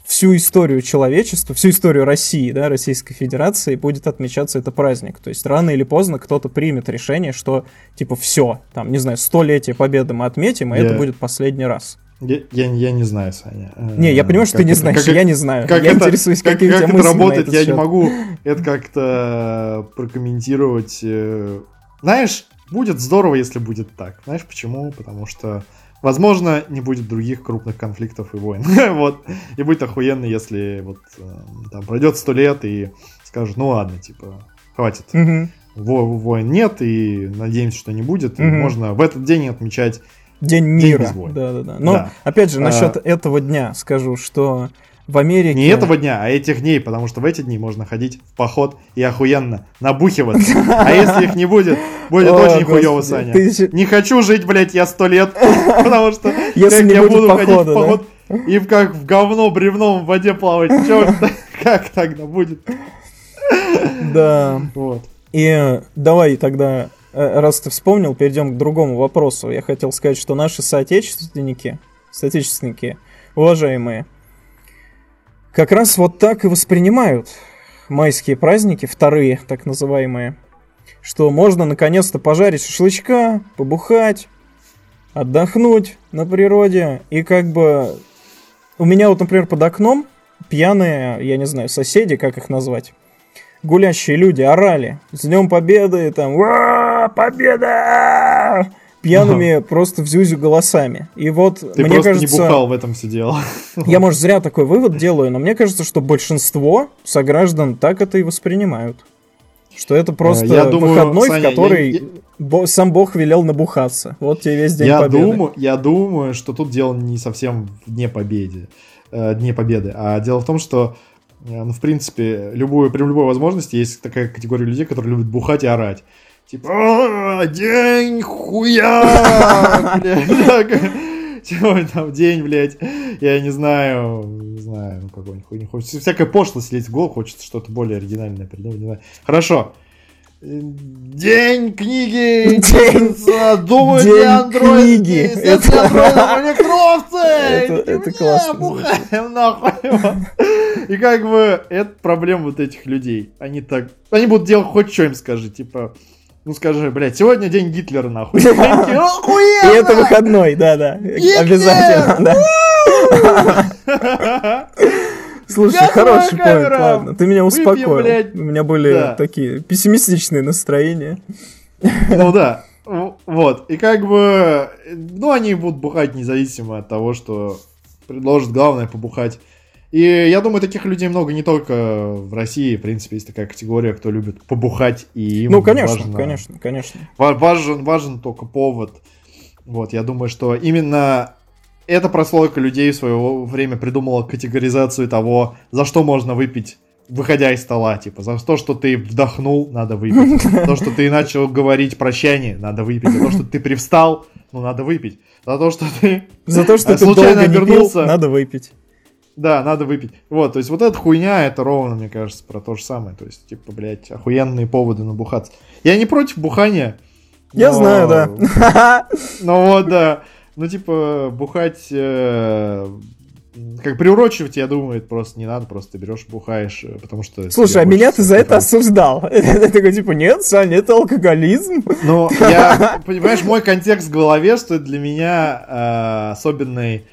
всю историю человечества, всю историю России, да, Российской Федерации будет отмечаться это праздник. То есть рано или поздно кто-то примет решение, что типа все, там, не знаю, столетие победы мы отметим, и я... это будет последний раз. Я, я, я не знаю, Саня. Не, я понимаю, что ты не знаешь, как, я не знаю. Как я это, интересуюсь, как, какие как у тебя это работает, я счет. не могу это как-то прокомментировать. Э, знаешь, будет здорово, если будет так. Знаешь почему? Потому что Возможно, не будет других крупных конфликтов и войн. вот. И будет охуенно, если вот э, там пройдет сто лет и скажут, ну ладно, типа, хватит. Угу. Во войн нет, и надеемся, что не будет. Угу. И можно в этот день отмечать День мира. День да, да, да. Но да. опять же, насчет а... этого дня скажу, что в Америке... Не этого дня, а этих дней, потому что в эти дни можно ходить в поход и охуенно набухиваться. А если их не будет, будет очень хуёво, Саня. Не хочу жить, блядь, я сто лет, потому что если я буду ходить в поход и как в говно бревном в воде плавать, чё, как тогда будет? Да. Вот. И давай тогда, э, раз ты вспомнил, перейдем к другому вопросу. Я хотел сказать, что наши соотечественники, соотечественники, уважаемые, как раз вот так и воспринимают майские праздники, вторые так называемые, что можно наконец-то пожарить шашлычка, побухать, отдохнуть на природе, и как бы у меня вот, например, под окном пьяные, я не знаю, соседи, как их назвать, гулящие люди орали «С Днем Победы!» там «Победа!» Пьяными ага. просто в зюзю голосами. И вот Ты мне просто кажется... не бухал в этом сидел. Я, может, зря такой вывод делаю, но мне кажется, что большинство сограждан так это и воспринимают. Что это просто я думаю, выходной, Саня, в который я, я... сам Бог велел набухаться. Вот тебе весь день я победы. Думаю, я думаю, что тут дело не совсем в Дне Победы, э, Дне Победы, а дело в том, что э, ну, в принципе, любую, при любой возможности есть такая категория людей, которые любят бухать и орать. Типа, день хуя! Сегодня там день, блядь, я не знаю, не знаю, ну какой-нибудь хуйни хочется. Всякая пошлость лезть в голову, хочется что-то более оригинальное придумать, не знаю. Хорошо. День книги! День, думаю, День андроид, книги! Это... электровцы! Это, это классно. нахуй. И как бы, это проблема вот этих людей. Они так, они будут делать хоть что им скажи, типа, Ну скажи, блядь, сегодня день Гитлера, нахуй. И это выходной, да-да. Обязательно, да. Слушай, хороший поинт, ладно. Ты меня успокоил. У меня были такие пессимистичные настроения. Ну да. Вот. И как бы, ну, они будут бухать независимо от того, что предложат главное побухать. И я думаю, таких людей много не только в России. В принципе, есть такая категория, кто любит побухать. И им ну, конечно, важно, конечно, конечно. Важен, важен только повод. Вот, я думаю, что именно эта прослойка людей в свое время придумала категоризацию того, за что можно выпить выходя из стола, типа, за то, что ты вдохнул, надо выпить. За то, что ты начал говорить прощание, надо выпить. За то, что ты привстал, ну, надо выпить. За то, что ты За то, что ты случайно обернулся, надо выпить. Да, надо выпить. Вот, то есть вот эта хуйня, это ровно, мне кажется, про то же самое. То есть, типа, блядь, охуенные поводы набухаться. Я не против бухания. Я знаю, да. Ну вот, да. Ну, типа, бухать... Э, как приурочивать, я думаю, это просто не надо, просто ты берешь, бухаешь, э, потому что... Слушай, а меня ты за это осуждал. Ты такой, типа, нет, Саня, это алкоголизм. Ну, я, понимаешь, мой контекст в голове, что для меня э, особенный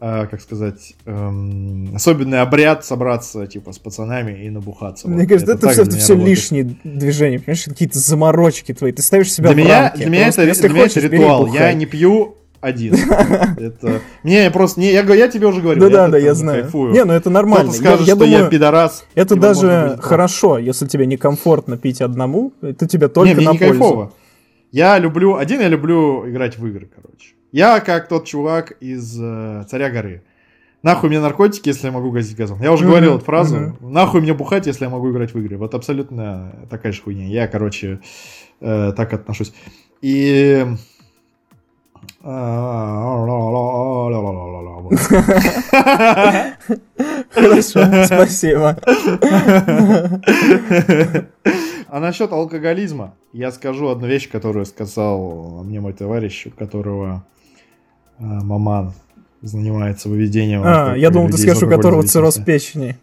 э, как сказать, эм, особенный обряд собраться, типа, с пацанами и набухаться. Мне вот. кажется, это, это, все, все лишние движения, понимаешь, какие-то заморочки твои, ты ставишь себя для в меня, рамки. Для меня это, для меня это ритуал, я не пью один. Это... Не, просто... Не, я, я тебе уже говорю. Да, да, да, я знаю. Кайфую. Не, ну это нормально. Кто-то скажет, я, я что думаю, я пидорас. Это даже хорошо, если тебе некомфортно пить одному, это тебе только не, мне на не пользу. Кайфово. Я люблю... Один я люблю играть в игры, короче. Я как тот чувак из э, «Царя горы». Нахуй мне наркотики, если я могу газить газом. Я уже mm-hmm. говорил эту фразу. Mm-hmm. Нахуй мне бухать, если я могу играть в игры. Вот абсолютно такая же хуйня. Я, короче, э, так отношусь. И... Хорошо, спасибо. А насчет алкоголизма, я скажу одну вещь, которую сказал мне мой товарищ, у которого Э, маман занимается выведением. А, я думал, ты скажешь, у которого цирроз печени.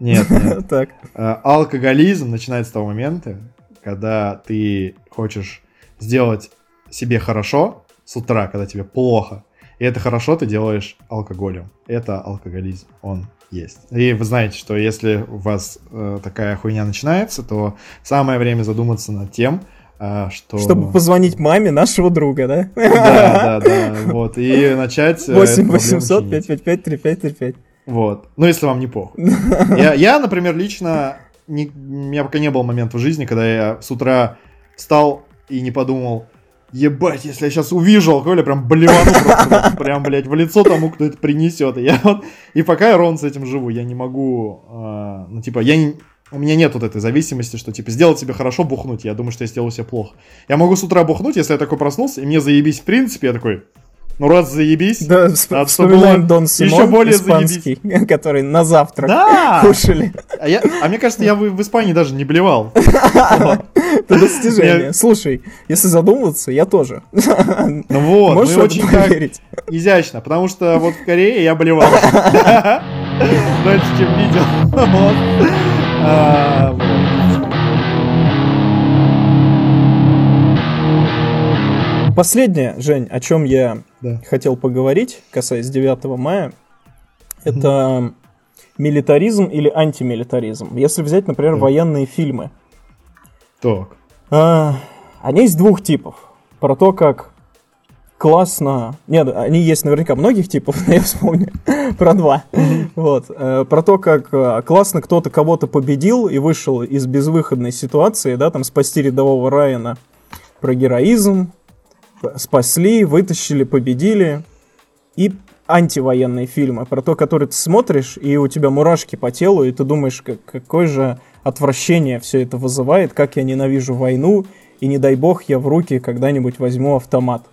Нет, нет. так. Э, алкоголизм начинается с того момента, когда ты хочешь сделать себе хорошо с утра, когда тебе плохо, и это хорошо ты делаешь алкоголем. Это алкоголизм, он есть. И вы знаете, что если у вас э, такая хуйня начинается, то самое время задуматься над тем, а, что... Чтобы позвонить маме нашего друга, да? Да, да, да, вот, и начать... 8 800 555 3535. Вот, ну если вам не похуй. Я, я например, лично, не, у меня пока не было момента в жизни, когда я с утра встал и не подумал, ебать, если я сейчас увижу алкоголь, я прям блевану просто, прям, блядь, в лицо тому, кто это принесет. И, я вот, и пока я ровно с этим живу, я не могу, э, ну, типа, я не, у меня нет вот этой зависимости, что типа сделать себе хорошо бухнуть, я думаю, что я сделал себе плохо. Я могу с утра бухнуть, если я такой проснулся, и мне заебись в принципе, я такой, ну раз заебись, да, надо, вспоминаем Дон Симон, еще более испанский, заебись. который на завтрак да! кушали. А, я, а мне кажется, я в, в Испании даже не блевал. Это достижение. Слушай, если задумываться, я тоже. Ну вот, Можешь очень проверить? изящно, потому что вот в Корее я блевал. Дальше, чем видел. Последнее, Жень, о чем я да. хотел поговорить, касаясь 9 мая, это милитаризм или антимилитаризм. Если взять, например, да. военные фильмы. Так. А, они есть двух типов. Про то, как классно. Нет, они есть наверняка многих типов, но я вспомню про два. Вот. Э, про то, как э, классно кто-то кого-то победил и вышел из безвыходной ситуации, да, там спасти рядового Райана. Про героизм. Спасли, вытащили, победили. И антивоенные фильмы, про то, которые ты смотришь, и у тебя мурашки по телу, и ты думаешь, как, какое же отвращение все это вызывает, как я ненавижу войну, и не дай бог я в руки когда-нибудь возьму автомат.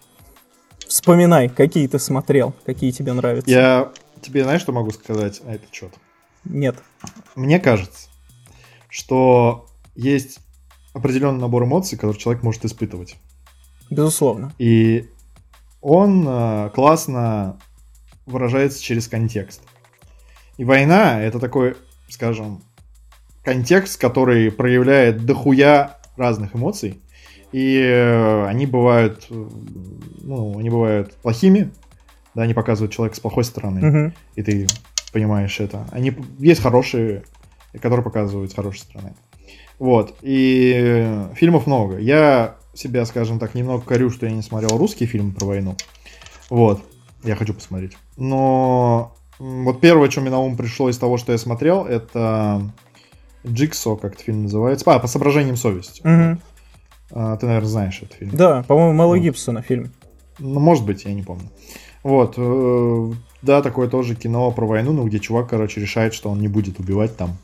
Вспоминай, какие ты смотрел, какие тебе нравятся. Я тебе знаешь, что могу сказать на этот счет? Нет. Мне кажется, что есть определенный набор эмоций, который человек может испытывать. Безусловно. И он э, классно выражается через контекст. И война это такой, скажем, контекст, который проявляет дохуя разных эмоций. И э, они бывают, э, ну, они бывают плохими, да, они показывают человека с плохой стороны, Мгм. и ты понимаешь это. Они есть хорошие, которые показывают с хорошей стороны. Вот. И фильмов много. Я себя, скажем так, немного корю, что я не смотрел русский фильм про войну. Вот. Я хочу посмотреть. Но вот первое, что мне на ум пришло из того, что я смотрел, это Джиксо, как этот фильм называется. А, по соображениям совести. Мгм. А, ты, наверное, знаешь этот фильм. Да, по-моему, Мэла Вот. Гибсона фильм. Ну, может быть, я не помню. Вот. э, Да, такое тоже кино про войну, ну, где чувак, короче, решает, что он не будет убивать там.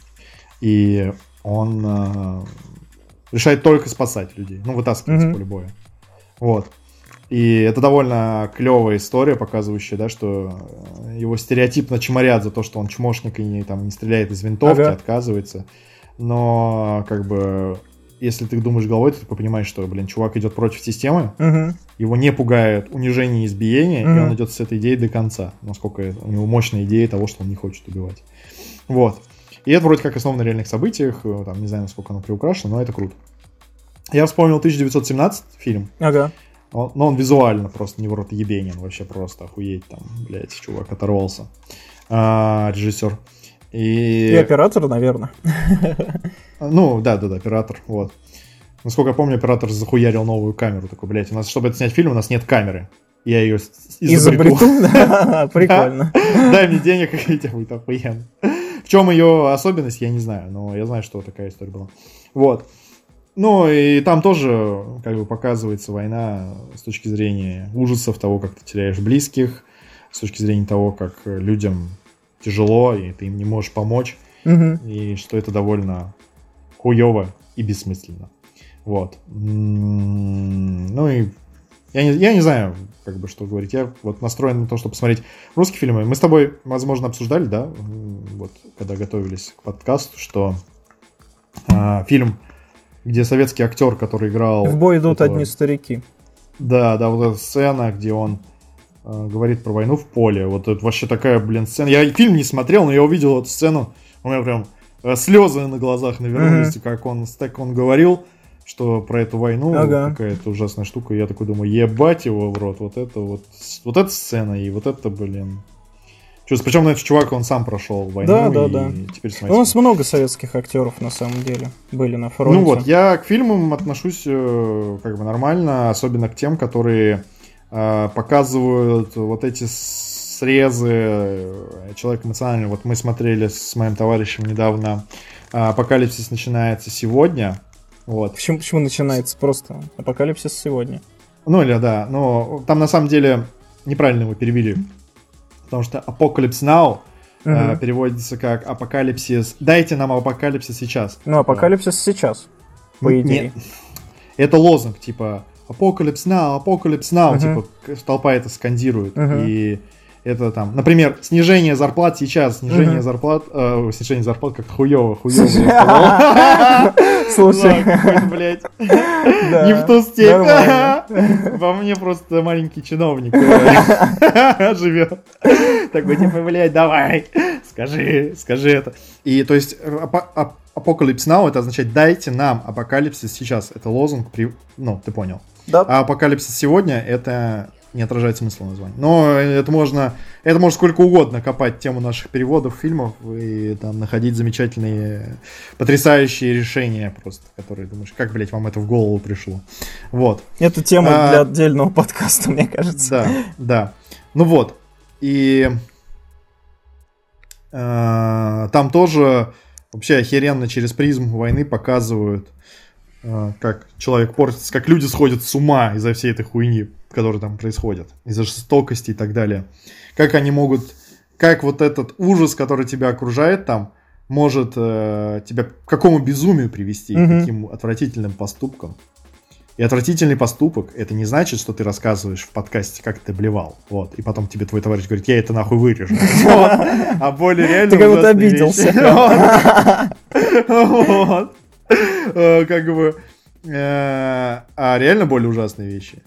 И он э, решает только спасать людей. Ну, вытаскивать с Мгм. поля боя. Вот. И это довольно клевая история, показывающая, да, что э, его стереотипно чморят за то, что он чмошник и не, там, не стреляет из винтовки, Ага. отказывается. Но, как бы, если ты думаешь головой, ты понимаешь, что, блин, чувак идет против системы, Мгм. его не пугает унижение и избиение, и Мгм. он идет с этой идеей до конца. Насколько у него мощная идея того, что он не хочет убивать. Вот. И это вроде как основано на реальных событиях, э, там, не знаю, насколько оно приукрашено, но это круто. Я вспомнил 1917 фильм, Ага. он- но он визуально просто не в рот ебенен, вообще просто охуеть там, блядь, чувак оторвался. А, режиссер. И И, оператор, наверное. ну, да, да, да, оператор, вот. Насколько я помню, оператор захуярил новую камеру. Такой, блядь, у нас, чтобы это снять фильм, у нас нет камеры. Я ее изобрету. Прикольно. Дай мне денег, и тебе будет охуенно. Чем ее особенность, я не знаю, но я знаю, что такая история была. Вот. Ну, и там тоже, как бы, показывается война с точки зрения ужасов того, как ты теряешь близких, с точки зрения того, как людям тяжело, и ты им не можешь помочь, Мгм. и что это довольно хуево и бессмысленно. Вот. Ну и я не, я не знаю, как бы что говорить. Я вот настроен на то, чтобы посмотреть русские фильмы. Мы с тобой, возможно, обсуждали, да, вот когда готовились к подкасту, что а, фильм, где советский актер, который играл... В бой идут этого- одни старики. Да, да, вот эта сцена, где он э, говорит про войну в поле. Вот это вообще такая, блин, сцена. Я фильм не смотрел, но я увидел эту сцену. У меня прям э, слезы на глазах навернулись, как он, так он говорил, что про эту войну Ага. какая-то ужасная штука. Я такой думаю, ебать его в рот. Вот это вот, вот эта сцена и вот это, блин. Чувство. Причем, этот чувак, он сам прошел войну. Да, да, и да. Теперь У смотрите. нас много советских актеров на самом деле были на фронте. Ну вот, я к фильмам отношусь э, как бы нормально, особенно к тем, которые э, показывают вот эти срезы э, человека эмоционально. Вот мы смотрели с моим товарищем недавно «Апокалипсис начинается сегодня». Вот. Почему, почему начинается просто апокалипсис сегодня? Ну или да, но там на самом деле неправильно его перевели. Потому что «Apocalypse Now» э, Мгм. переводится как «Апокалипсис». Дайте нам апокалипсис сейчас. Ну, апокалипсис сейчас, по идее. нет. Это лозунг, типа Apocalypse now, Apocalypse now, Мгм. типа толпа это скандирует. Мгм. И это там, например, снижение зарплат сейчас, снижение Мгм. зарплат, э, снижение зарплат как хуево, хуево. Слушай, блядь, не в ту степь. Во мне просто маленький чиновник э, живет. Такой, типа, блядь, давай, скажи, скажи это. И то есть Apocalypse Now это означает дайте нам апокалипсис сейчас. Это лозунг, при... ну, ты понял. Да, А апокалипсис сегодня это не отражает смысла названия. Но это можно, это можно сколько угодно копать тему наших переводов фильмов и там находить замечательные, потрясающие решения просто, которые думаешь, как, блядь, вам это в голову пришло. Вот. это тема А, для отдельного подкаста, мне кажется. Да, да. Ну вот. И э, там тоже вообще охеренно через призму войны показывают, как человек портится, как люди сходят с ума из-за всей этой хуйни, которая там происходит, из-за жестокости и так далее. Как они могут, как вот этот ужас, который тебя окружает там, может э, тебя к какому безумию привести, Мгм. к каким отвратительным поступкам. И отвратительный поступок, это не значит, что ты рассказываешь в подкасте, как ты блевал. Вот. И потом тебе твой товарищ говорит, я это нахуй вырежу. А более реально Ты как будто обиделся. Э, Как бы... э, А реально более ужасные вещи.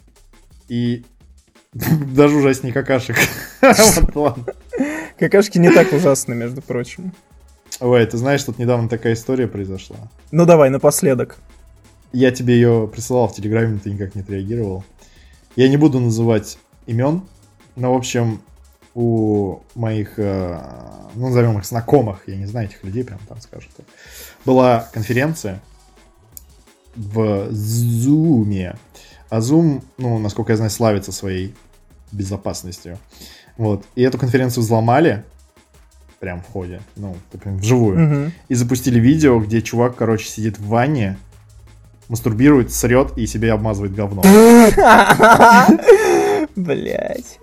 И даже ужаснее какашек. Какашки не так ужасны, между прочим. Ой, ты знаешь, тут недавно такая история произошла. Ну давай, напоследок. Я тебе ее присылал в Телеграме, ты никак не отреагировал. Я не буду называть имен, но, в общем, у моих, э, ну, назовем их знакомых, я не знаю этих людей, прям там скажут, была конференция в Зуме. А Zoom, ну, насколько я знаю, славится своей безопасностью. Вот. И эту конференцию взломали прям в ходе, ну, прям вживую. Угу. И запустили видео, где чувак, короче, сидит в ванне, мастурбирует, срет и себе обмазывает говно. Блять.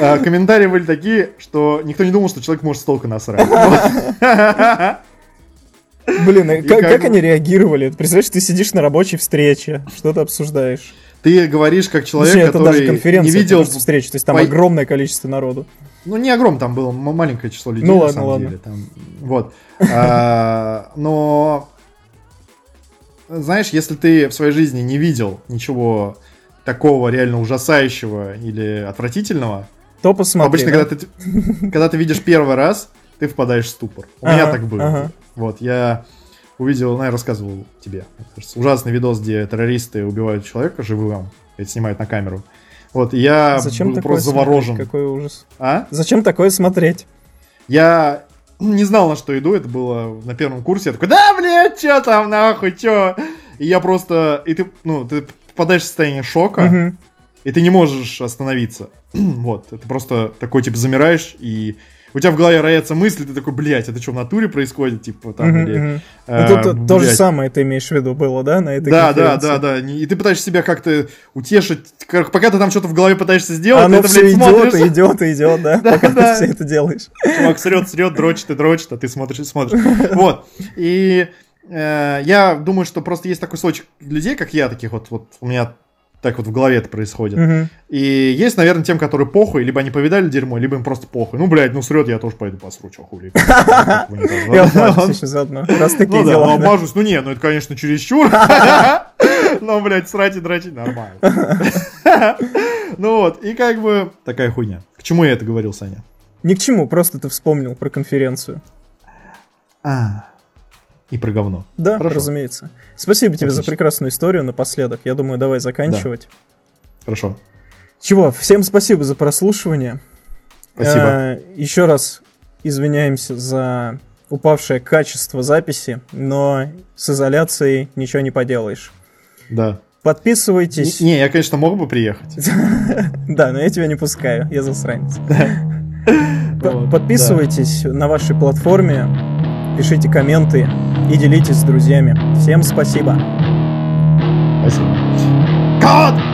А, комментарии были такие, что никто не думал, что человек может столько насрать. Блин, а как, они реагировали? Представляешь, ты сидишь на рабочей встрече, что ты обсуждаешь? Ты говоришь как человек, Точнее, это даже который конференция, не видел... встреча, то есть там пой- огромное количество народу. Ну, не огромное, там было маленькое число людей, Ну на ладно, самом ладно. деле. Там, вот. А, но, знаешь, если ты в своей жизни не видел ничего такого реально ужасающего или отвратительного, То посмотри. обычно, да? когда, ты, когда ты видишь первый раз, ты впадаешь в ступор. У меня так было. ага. Вот, я увидел, ну, я рассказывал тебе, кажется, ужасный видос, где террористы убивают человека живым, это снимают на камеру. Вот, и я Зачем был просто смотреть? заворожен. Какой ужас. А? Зачем такое смотреть? Я не знал, на что иду, это было на первом курсе. Я такой, да, блядь, что там, нахуй, чё? И я просто, и ты, ну, ты попадаешь в состояние шока, Мгм. и ты не можешь остановиться. вот, ты просто такой, типа, замираешь, и у тебя в голове роятся мысли, ты такой, блядь, это что, в натуре происходит, типа, там, Мгм, или... э, Ну, тут то же самое ты имеешь в виду было, да, на этой Да, да, да, да. И ты пытаешься себя как-то утешить. Как- Пока ты там что-то в голове пытаешься сделать, оно это, все блядь, идет, смотришь. идет, идет, да, Да, пока да. ты все это делаешь. Чувак срет, срет, дрочит и дрочит, а ты смотришь и смотришь. Вот. И э, я думаю, что просто есть такой слой людей, как я, таких вот, вот у меня так вот в голове это происходит. Мгм. И есть, наверное, тем, которые похуй, либо они повидали дерьмо, либо им просто похуй. Ну, блядь, ну срет, я тоже пойду посру, чё хули. Я обмажусь заодно, раз Ну такие да, дела. ну обмажусь, ну не, ну это, конечно, чересчур. Но, блядь, срать и дрочить нормально. Ну вот, и как бы такая хуйня. К чему я это говорил, Саня? Ни к чему, просто ты вспомнил про конференцию. А, и про говно. Да, Хорошо. разумеется. Спасибо тебе за Отлично. прекрасную историю напоследок. Я думаю, давай заканчивать. Хорошо. Чего, всем спасибо за прослушивание. Спасибо. Э, еще раз извиняемся за упавшее качество записи, но с изоляцией ничего не поделаешь. Да. Подписывайтесь. Не, я, конечно, мог бы приехать. Да, но я тебя не пускаю, я засранец. Подписывайтесь на вашей платформе, пишите комменты и делитесь с друзьями. Всем спасибо. Спасибо. Кот!